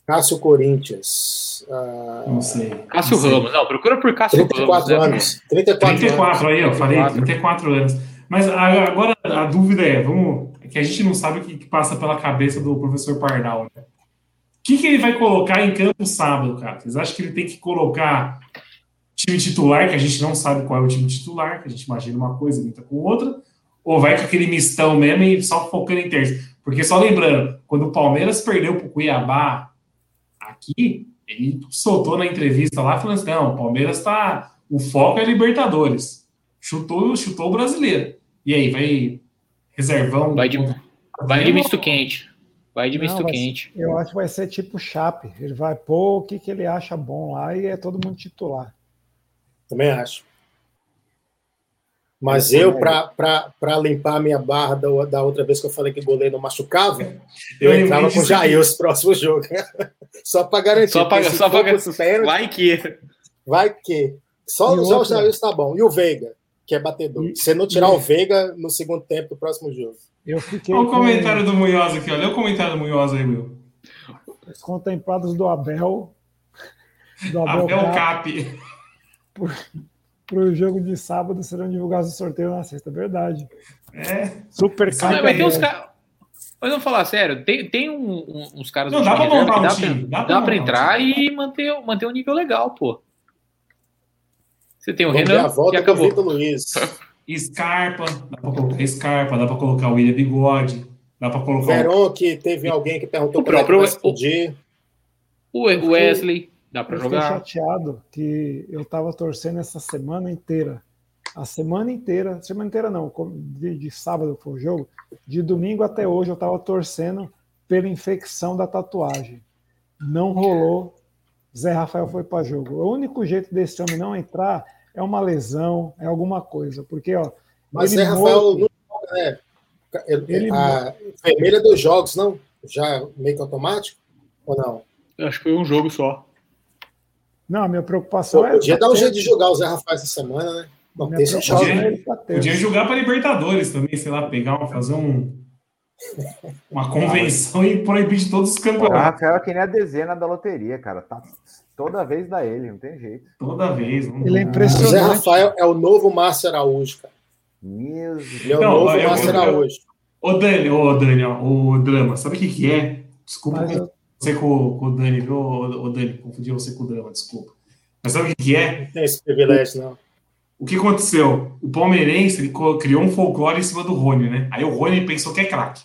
Cássio Corinthians. ah,
Não sei.
Cássio
Não sei.
Ramos. Não, procura por Cássio Ramos.
34
né?
anos. 34, anos.
34 aí, eu falei
34.
34 anos. Mas a- agora a dúvida é, vamos, é que a gente não sabe o que, que passa pela cabeça do professor Pardal. Né? O que, que ele vai colocar em campo sábado, cara? Vocês acham que ele tem que colocar time titular, que a gente não sabe qual é o time titular, que a gente imagina uma coisa e grita com outra, ou vai com aquele mistão mesmo e só focando em terça? Porque só lembrando, quando o Palmeiras perdeu pro Cuiabá aqui, ele soltou na entrevista lá falando assim: não, o Palmeiras tá. O foco é Libertadores. Chutou, chutou o brasileiro. E aí, vai reservão?
Vai de, vai de misto quente. Vai de
Não,
misto
vai-
quente.
Eu acho que vai ser tipo Chape. Ele vai pôr o que, que ele acha bom lá e é todo mundo titular.
Também acho. Mas eu, para limpar a minha barra da, da outra vez que eu falei que o goleiro não machucava, eu,
Eu
entrava com o Jair os próximos jogos. só para garantir.
Só pra-
pros pênaltis,
Vai que.
Vai que. Só,
E
só o Jair está bom. E o Veiga, que é batedor.
E-
Se não tirar o Veiga no segundo tempo do próximo jogo.
Eu fiquei
Olha o
com
comentário do Munhoz aqui, olha o comentário do Munhoz aí, Will.
os contemplados do Abel. Do Abel,
Abel
Cap,
Cap.
Para o jogo de sábado serão divulgados o sorteio na sexta. Verdade.
É.
Super
Mas
Mas, mas tem uns caras. Mas vamos falar sério, tem, tem um- um- uns caras
Não, dá pra montar um time,
Dá,
um
entrar e manter, manter um nível legal, pô. Você tem o
Vamos ver a
Renan
volta
e
do
acabou.
Vitor Luiz.
Scarpa, dá pra colocar Scarpa, dá pra colocar o William Bigode, dá pra colocar o
Verón, que teve alguém que perguntou
O
é
próprio-. O o Wesley, dá
Eu fiquei
jogar.
chateado que eu tava torcendo essa semana inteira. A semana inteira, semana inteira não, de, de sábado foi o jogo, de domingo até hoje eu tava torcendo pela infecção da tatuagem. Não rolou. Zé Rafael foi para jogo. O único jeito desse homem não entrar é uma lesão, é alguma coisa, porque ó,
Mas Zé Rafael não joga, né? Ele-
Ele-
a vermelha dos jogos, não? Já meio que automático? Ou não?
Acho que foi um jogo só.
Não, a minha preocupação
Pô,
é.
podia dar um jeito de jogar o Zé Rafael essa semana, né? Não,
minha
tem
preocupação
jogo.
Podia- jogar para Libertadores também, sei lá, pegar, uma- fazer um, uma convenção e proibir de todos os
O
campeonatos.
Rafael é que nem a dezena da loteria, cara. Tá, toda vez dá ele, não tem jeito.
Toda vez. Não,
Ele é
O
impressionante.
Zé Rafael é o novo Márcio Araújo, cara.
Meu Deus.
Ele é o
Não,
novo
eu-
Márcio
eu-
Araújo.
Ô, Dani, ô, Dani, ó, ô, Drama, sabe o que que é? Desculpa
Mas eu-
você com, com o Dani, viu, ô, Dani? Confundi você com o Drama, desculpa. Mas sabe o que que é?
Não tem esse privilégio, não.
O que aconteceu? O palmeirense criou um folclore em cima do Rony, né? Aí o Rony pensou que é craque.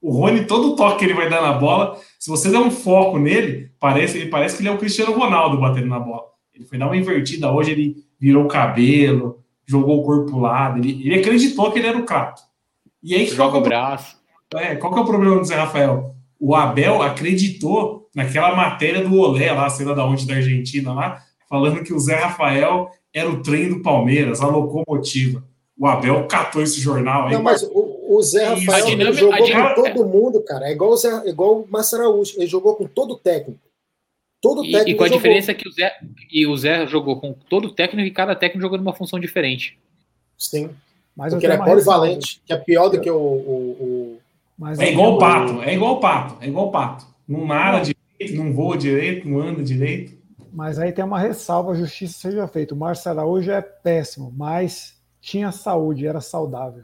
O Rony, todo toque que ele vai dar na bola, se você der um foco nele, parece, ele parece que ele é o Cristiano Ronaldo batendo na bola. Ele foi dar uma invertida hoje, ele virou o cabelo, jogou o corpo pro lado, ele, ele acreditou que ele era o craque. E aí,
Joga
é
o
o,
braço.
é, qual que é o problema do Zé Rafael? O Abel acreditou naquela matéria do Olé lá, sei lá da onde, da Argentina lá, falando que o Zé Rafael era o trem do Palmeiras, a locomotiva. O Abel catou esse jornal aí.
Não, mas o, o Zé Rafael
dinâmica-
jogou
dinâmica-
com todo mundo, cara. É igual o, Zé, igual o. Ele jogou com todo técnico. Todo
E,
técnico
e com a
jogou.
diferença que o Zé, e o Zé jogou com todo técnico e cada técnico jogou numa função diferente.
Sim,
Mas
porque ele é polivalente, que é pior do que o... o- o-
Mas
É igual o pato, é igual o pato, é igual o pato. Não nada direito, não voa direito, não anda direito.
Mas aí tem uma ressalva, a justiça seja feita. O Márcio Araújo é péssimo, mas tinha saúde, era saudável.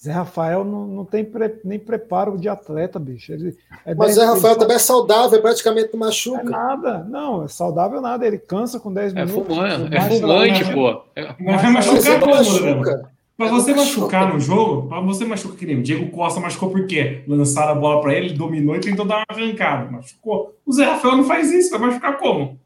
Zé Rafael não, não tem pre- nem preparo de atleta, bicho. Ele, é
Mas o
10
Zé Rafael
ele
também é saudável, praticamente não
É
machuca.
nada, não, é saudável nada. Ele cansa com 10
É
minutos.
fumante, é fumante, pô. É-
Mas vai machucar Drama?
machuca.
Pra
É,
você machucar
machuca.
no jogo, pra você machucar que nem o Diego Costa machucou por quê? Lançaram a bola pra ele, dominou e tentou dar uma arrancada. Machucou. O Zé Rafael não faz isso, vai machucar como?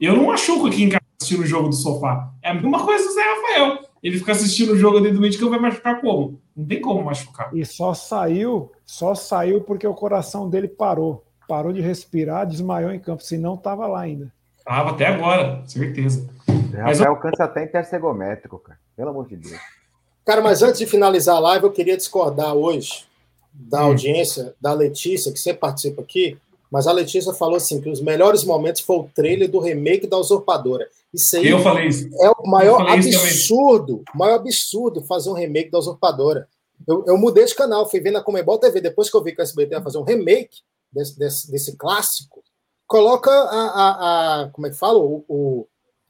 Eu não machuco aqui em casa assistindo o jogo do sofá. É a mesma coisa do Zé Rafael. Ele fica assistindo o jogo dentro do meio de campo, vai machucar como? Não tem como machucar.
E só saiu, só saiu porque o coração dele parou. Parou de respirar, desmaiou em campo, senão estava lá ainda.
Tava até agora, certeza.
O
Mas
Rafael cansa até intercegométrico, cara. Pelo amor de Deus.
Cara, mas antes de finalizar a live, eu queria discordar hoje da
Hum.
audiência, da Letícia, que sempre participa aqui, mas a Letícia falou assim que os melhores momentos foi o trailer do remake da Usurpadora. Isso aí
Eu falei isso.
é o maior absurdo, o maior absurdo fazer um remake da Usurpadora. Eu, eu mudei de canal, fui ver na Comebol TV, depois que eu vi que o SBT ia fazer um remake desse, desse, desse clássico, coloca a, a, a- como é que fala? O, o,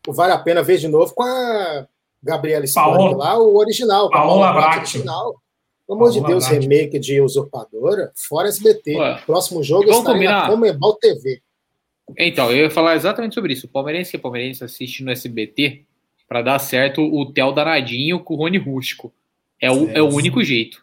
o Vale a Pena Ver de novo com a Gabriela Spani lá, o original.
Paola
Paola
Bracho.
original. Pelo amor de Deus,
Bracho.
remake de Usurpadora, fora SBT.
Ué,
Próximo jogo está na? Comebol TV.
Então, eu ia falar exatamente sobre isso. O palmeirense e palmeirense assiste no SBT para dar certo o Theo Danadinho com o Rony Rústico. É o, é o único jeito.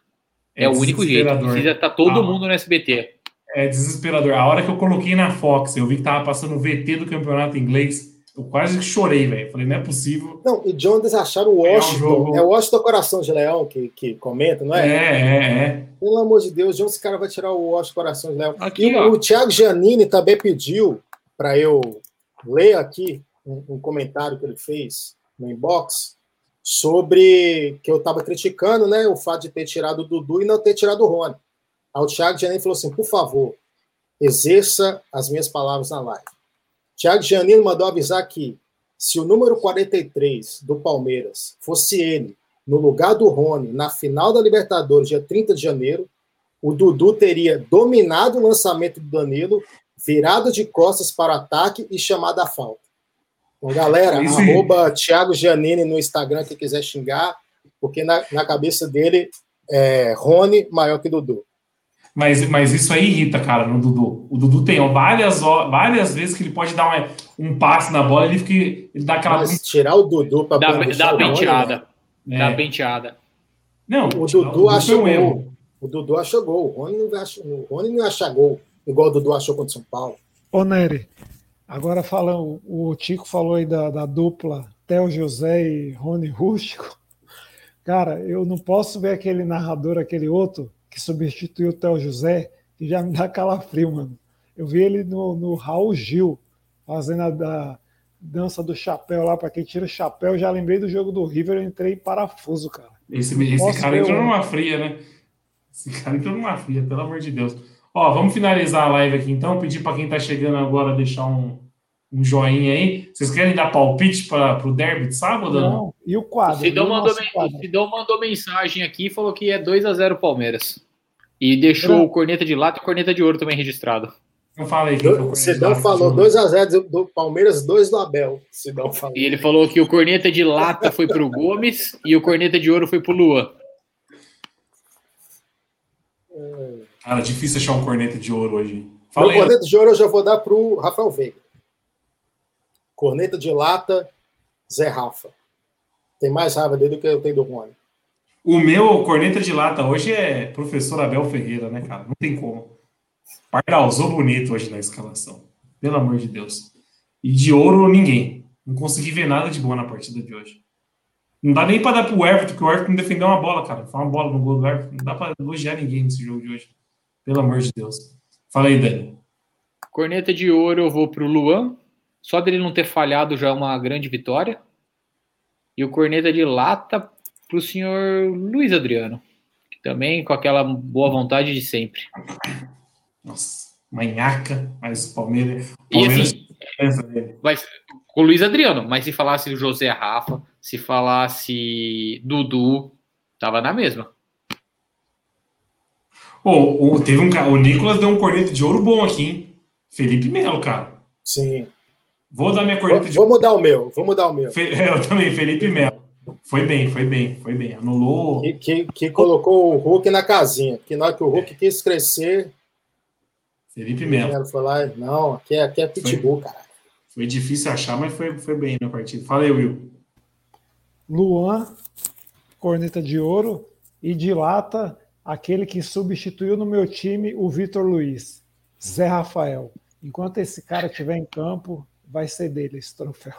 É, o único jeito.
desesperador.
Precisa estar todo
Ah.
mundo no SBT.
É desesperador. A hora que eu coloquei na Fox, eu vi que tava passando o VT do campeonato inglês, eu quase chorei, velho. Falei, não é possível.
Não, e de onde eles acharam o
É um
Washington?
jogo-
É o Washington Coração de Leão que, que comenta, não
É,
é?
é, é.
Pelo amor de Deus, de onde esse cara vai tirar o Washington Coração de Leão?
Aqui,
e
ó.
o, o Thiago Giannini também pediu para eu ler aqui um, um comentário que ele fez no inbox sobre que eu estava criticando né, o fato de ter tirado o Dudu e não ter tirado o Rony. Aí o Thiago Giannini falou assim: por favor, exerça as minhas palavras na live. Thiago Giannini mandou avisar que se o número 43 do Palmeiras fosse ele, no lugar do Rony, na final da Libertadores, dia 30 de janeiro, o Dudu teria dominado o lançamento do Danilo, virado de costas para o ataque e chamado a falta. Então, galera,
Isso
arroba Thiago Giannini no Instagram, quem quiser xingar, porque na, na cabeça dele é Rony maior que Dudu.
Mas, mas isso aí irrita, cara, no Dudu. O Dudu tem ó, várias, ho- várias vezes que ele pode dar uma- um passe na bola, ele, fica, ele dá aquela.
Mas tirar o Dudu para
Dá, dá
o Rony,
penteada.
É.
Dá penteada.
Não,
O Dudu acha
foi um
gol.
erro.
O Dudu acha gol. O Rony não, acha, o Rony não acha gol, igual o Dudu achou contra o São Paulo.
Ô, Nery, agora falando, o Tico falou aí da, da dupla Theo José e Rony Rústico. Cara, eu não posso ver aquele narrador, aquele outro, que substituiu o Theo José, que já me dá calafrio, mano. Eu vi ele no, no Raul Gil, fazendo a da dança do chapéu lá, para quem tira o chapéu. Já lembrei do jogo do River, eu entrei em parafuso, cara.
Esse, esse cara entrou
um?
numa fria, né? Esse cara entrou numa fria, pelo amor de Deus. Ó, vamos finalizar a live aqui então. Pedir para quem tá chegando agora deixar um, um joinha aí. Vocês querem dar palpite para o derby de sábado? ou Não.
Não, e o quadro?
O Sidão mandou,
nosso
men-
quadro?
o Sidão mandou mensagem aqui e falou que é 2 a 0 Palmeiras. E deixou
Não.
o corneta de lata e o corneta de ouro também registrado.
Não fala aí. quem que o
O Sidão falou
de jogo.
2x0 do, Palmeiras, 2 do Abel. Sidão falou.
E ele falou que o corneta de lata foi pro Gomes e o corneta de ouro foi pro Luan.
Cara, difícil achar um corneta de ouro hoje. Fala aí.
corneta de ouro eu já vou dar pro Rafael Veiga. Corneta de lata, Zé Rafa. Tem mais raiva dele do que eu tenho do Rony.
O meu corneta de lata hoje é professor Abel Ferreira, né, cara? Não tem como. Pardalzou bonito hoje na escalação. Pelo amor de Deus. E de ouro, ninguém. Não consegui ver nada de boa na partida de hoje. Não dá nem pra dar pro Everton, porque o Everton não defendeu uma bola, cara. Foi uma bola no gol do Everton. Não dá pra elogiar ninguém nesse jogo de hoje. Pelo amor de Deus. Fala aí, Dani.
Corneta de ouro eu vou pro Luan. Só dele não ter falhado já é uma grande vitória. E o corneta de lata pro senhor Luiz Adriano. Que também com aquela boa vontade de sempre.
Nossa, manhaca, mas o Palmeiras.
E
Palmeiras
assim,
pensa nele.
vai, com o Luiz Adriano, mas se falasse o José Rafa, se falasse Dudu, tava na mesma.
Ô, o- teve um cara. O Nicolas deu um corneta de ouro bom aqui, hein? Felipe Melo, cara.
Sim.
Vou dar minha
Vou,
corneta de
vou mudar o meu. Vou mudar o meu.
Fe- Eu também, Felipe Melo. Foi bem, foi bem, foi bem. Anulou.
Que, que, que colocou o Hulk na casinha. Que na hora que o Hulk quis crescer,
Felipe Melo.
foi lá. Não, aqui é, aqui é pitbull, cara.
Foi difícil achar, mas foi, foi bem na partida. Fala aí, Will.
Luan, corneta de ouro, e de lata, aquele que substituiu no meu time o Vitor Luiz, Zé Rafael. Enquanto esse cara estiver em campo, vai ser dele esse troféu.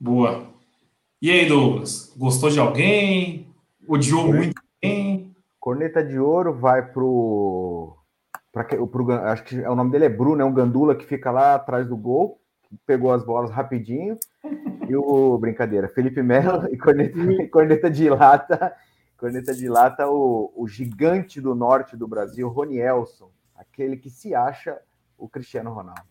Boa. E aí, Douglas? Gostou de alguém? Odiou muito alguém?
Corneta de ouro vai pro. Pra, que- pro acho que é, o nome dele é Bruno, é um gandula que fica lá atrás do gol, pegou as bolas rapidinho. E o brincadeira, Felipe Melo e corneta, corneta de lata. Corneta de lata, o, o gigante do norte do Brasil, Ronielson, aquele que se acha o Cristiano Ronaldo.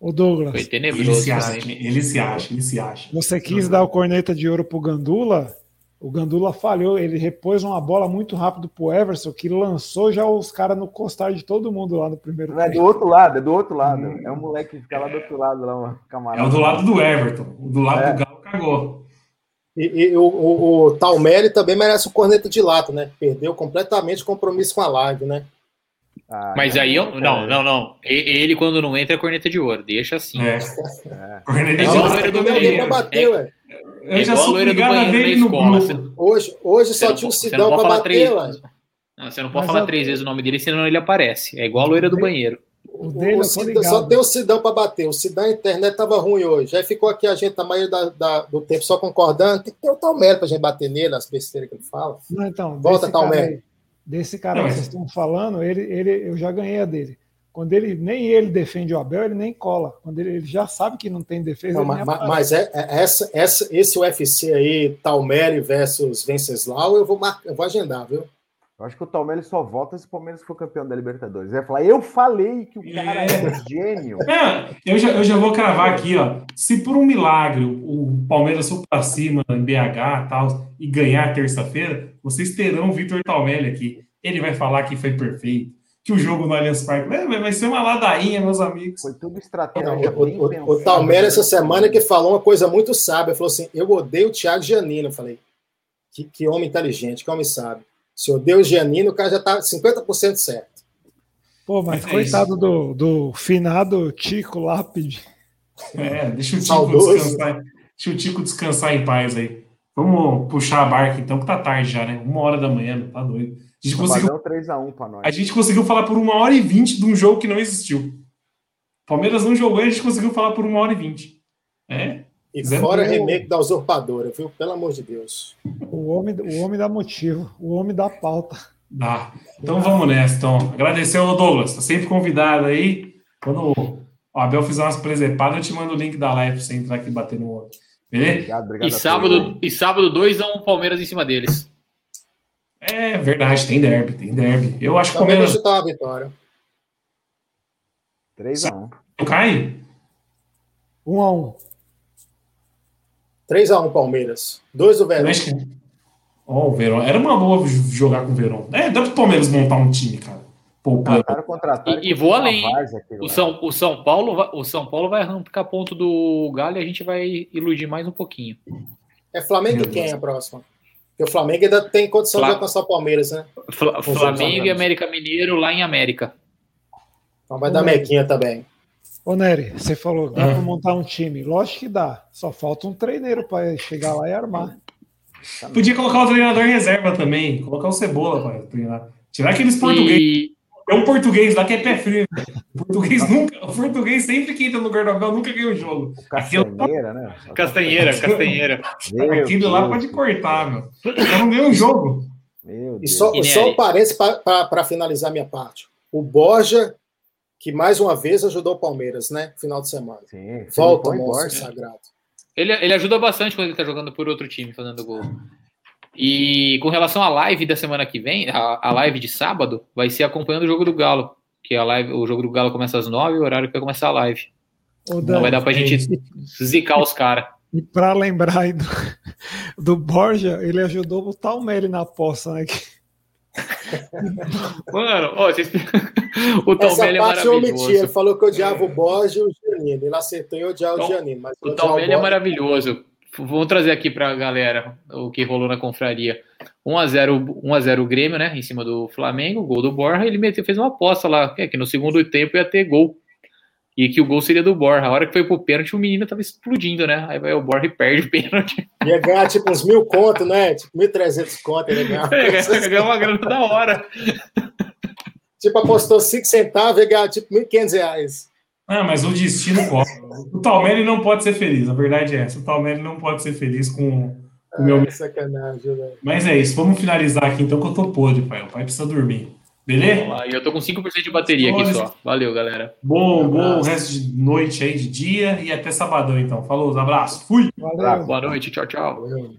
O Douglas.
Foi
Ele
tenebroso.
se, acha,
também.
ele se acha, ele se acha.
Você quis dar o corneta de ouro pro Gandula, o Gandula falhou, ele repôs uma bola muito rápido pro Everson, que lançou já os caras no costar de todo mundo lá no primeiro
Não é do
tempo.
outro lado, é do outro lado. É um moleque que fica lá do outro lado, lá, um
É
camarada.
o do lado do Everton. O do lado
É.
do Galo cagou.
E, e o, o, o Talmelli também merece o corneta de lata, né? Perdeu completamente o compromisso com a live, né?
Ah,
Mas aí, eu, não, não, não. E- Ele, quando não entra, é corneta de ouro. Deixa assim.
É.
É.
Corneta
É
de ouro.
a
Não
banheiro.
Eu
É igual a loira do
a
banheiro na escola.
grupo.
Você-
Hoje, hoje só
não,
tinha um
não pode
pra bater,
três. Não, você não pode
Mas
falar
a-
três vezes o nome dele, senão ele aparece. É igual a loira do banheiro.
O dele,
O
eu ligado.
só tem o Sidão pra bater. O Sidão, a internet tava ruim hoje. Aí ficou aqui a gente, a maioria da- da- do tempo, só concordando. Tem que ter o Talmelli pra gente bater nele, as besteiras que ele fala.
Não, então,
Volta,
aí, desse cara
Não,
que vocês estão falando, ele, ele, eu já ganhei a dele. Quando ele nem ele defende o Abel, ele nem cola. Quando ele, ele já sabe que não tem defesa,
Não, mas mas é, é- essa, essa, esse UFC aí, Talmelli versus Venceslau, eu vou, mar... eu vou agendar, viu?
Eu acho que o Palmeiras só volta se o Palmeiras for campeão da Libertadores. Ele vai falar, eu falei que o cara
É.
é um gênio.
É, eu, já, eu já vou cravar aqui, ó. Se por um milagre o Palmeiras for pra cima em BH e tal e ganhar terça-feira, vocês terão o Vitor Talmelli aqui. Ele vai falar que foi perfeito, que o jogo no Allianz Parque vai, vai ser uma ladainha, meus amigos.
Foi tudo estratégia.
O, o, o Talmelli essa semana que falou uma coisa muito sábia, falou assim, eu odeio o Thiago Giannino. Eu falei, que, que homem inteligente, que homem sábio. Se eu odeio o Giannino, o cara já tá 50% certo.
Pô, mas
É
coitado do, do finado Tico Lápide.
É, deixa o Tico
Saudoso.
descansar. Deixa o Tico descansar em paz aí. Vamos puxar a barca então, que tá tarde já, né? Uma hora da manhã, tá doido. A gente conseguiu
Sabadão 3x1 pra nós.
A gente conseguiu falar por uma hora e vinte de um jogo que não existiu. Palmeiras não jogou e a gente conseguiu falar por uma hora e vinte. É?
E fora
Pedro-
remake da usurpadora, viu? Pelo amor de Deus.
O homem, o homem dá motivo, o homem dá pauta.
Dá. Então vamos nessa. Então, agradecer ao Douglas, tá sempre convidado aí. Quando o Abel fizer umas presepadas, eu te mando o link da live pra você entrar aqui e bater no outro. Beleza?
Obrigado, obrigado.
E
a
sábado, e sábado 2 a 1 Palmeiras em cima deles.
É verdade, tem derby, tem derby. Eu acho que o Palmeiras
chutar uma vitória.
todos. 3x1.
não cai.
Um a um.
3x1 Palmeiras. Dois do
Eu
Verão.
Ó, o Verão. Era uma boa jogar com o Verão. É, dá pro Palmeiras montar um time, cara. Poupando.
E- e vou além?
O
São, o São Paulo, vai- o São Paulo vai arrancar ponto do Galo e a gente vai iludir mais um pouquinho.
É Flamengo
Meu
e quem
Deus.
a próxima? Porque o Flamengo ainda tem condição
Fla-
de alcançar o Palmeiras, né?
Fla- Flamengo e. América Mineiro lá em América.
Então vai dar
Hum.
mequinha também.
Ô Nery, você falou, dá
Ah.
pra montar um time. Lógico que dá. Só falta um treineiro pra chegar lá e armar.
Podia colocar o treinador em reserva também. Colocar o Cebola para treinar. Tirar aqueles portugueses.
E,
É um português lá que é pé frio. O português nunca. O português sempre que entra no Guardiola nunca ganha um jogo.
Castanheira, né?
Castanheira, Castanheira.
Aquilo lá pode cortar, meu. Eu não ganho um jogo.
Meu
E
Deus.
só,
E
só um parênteses para finalizar minha parte. O Borja, que mais uma vez ajudou o Palmeiras, né? Final de semana.
Sim,
Volta,
e
monstro sagrado.
Ele, ele ajuda bastante quando ele tá jogando por outro time, fazendo gol. E com relação à live da semana que vem, a, a live de sábado vai ser acompanhando o jogo do Galo. Que a live, o jogo do Galo começa às nove, o horário que vai começar a live.
Ô,
Não vai dar pra gente zicar os caras.
E pra lembrar aí do, do Borja, ele ajudou o Talmelli na aposta, né?
Mano, ó, vocês... o
Essa
Talmelli é
parte eu omiti.
maravilhoso.
Ele falou que odiava o Borja e o Giannino. Ele acertou em odiar o
Então,
Giannino. Mas
O Talmelli é maravilhoso. Vamos trazer aqui pra galera o que rolou na confraria. 1x0 1x0 o Grêmio, né? Em cima do Flamengo, gol do Borja. Ele meteu, fez uma aposta lá, que é que no segundo tempo ia ter gol. E que o gol seria do Borja. A hora que foi pro pênalti, o menino tava explodindo, né? Aí vai o Borja e perde o pênalti.
Ia ganhar tipo uns mil conto, né? Tipo 1.300 conto. Ele ia ganhar.
Ganhou uma grana da hora.
tipo, apostou 5 centavos e ia ganhar tipo 1.500 reais.
Ah, mas o destino cobra. O Talmelli não pode ser feliz. A verdade é essa. O Talmelli não pode ser feliz com o meu.
Ah, sacanagem, velho.
Mas é isso. Vamos finalizar aqui então, que eu tô podre, pai. O pai precisa dormir. Beleza?
Lá, E eu tô com 5% de bateria aqui só. Valeu, galera.
Bom, bom
abraço.
resto de noite aí, de dia e até sabadão, então. Falou, abraço. Fui!
Valeu.
Boa noite, tchau, tchau.
Valeu.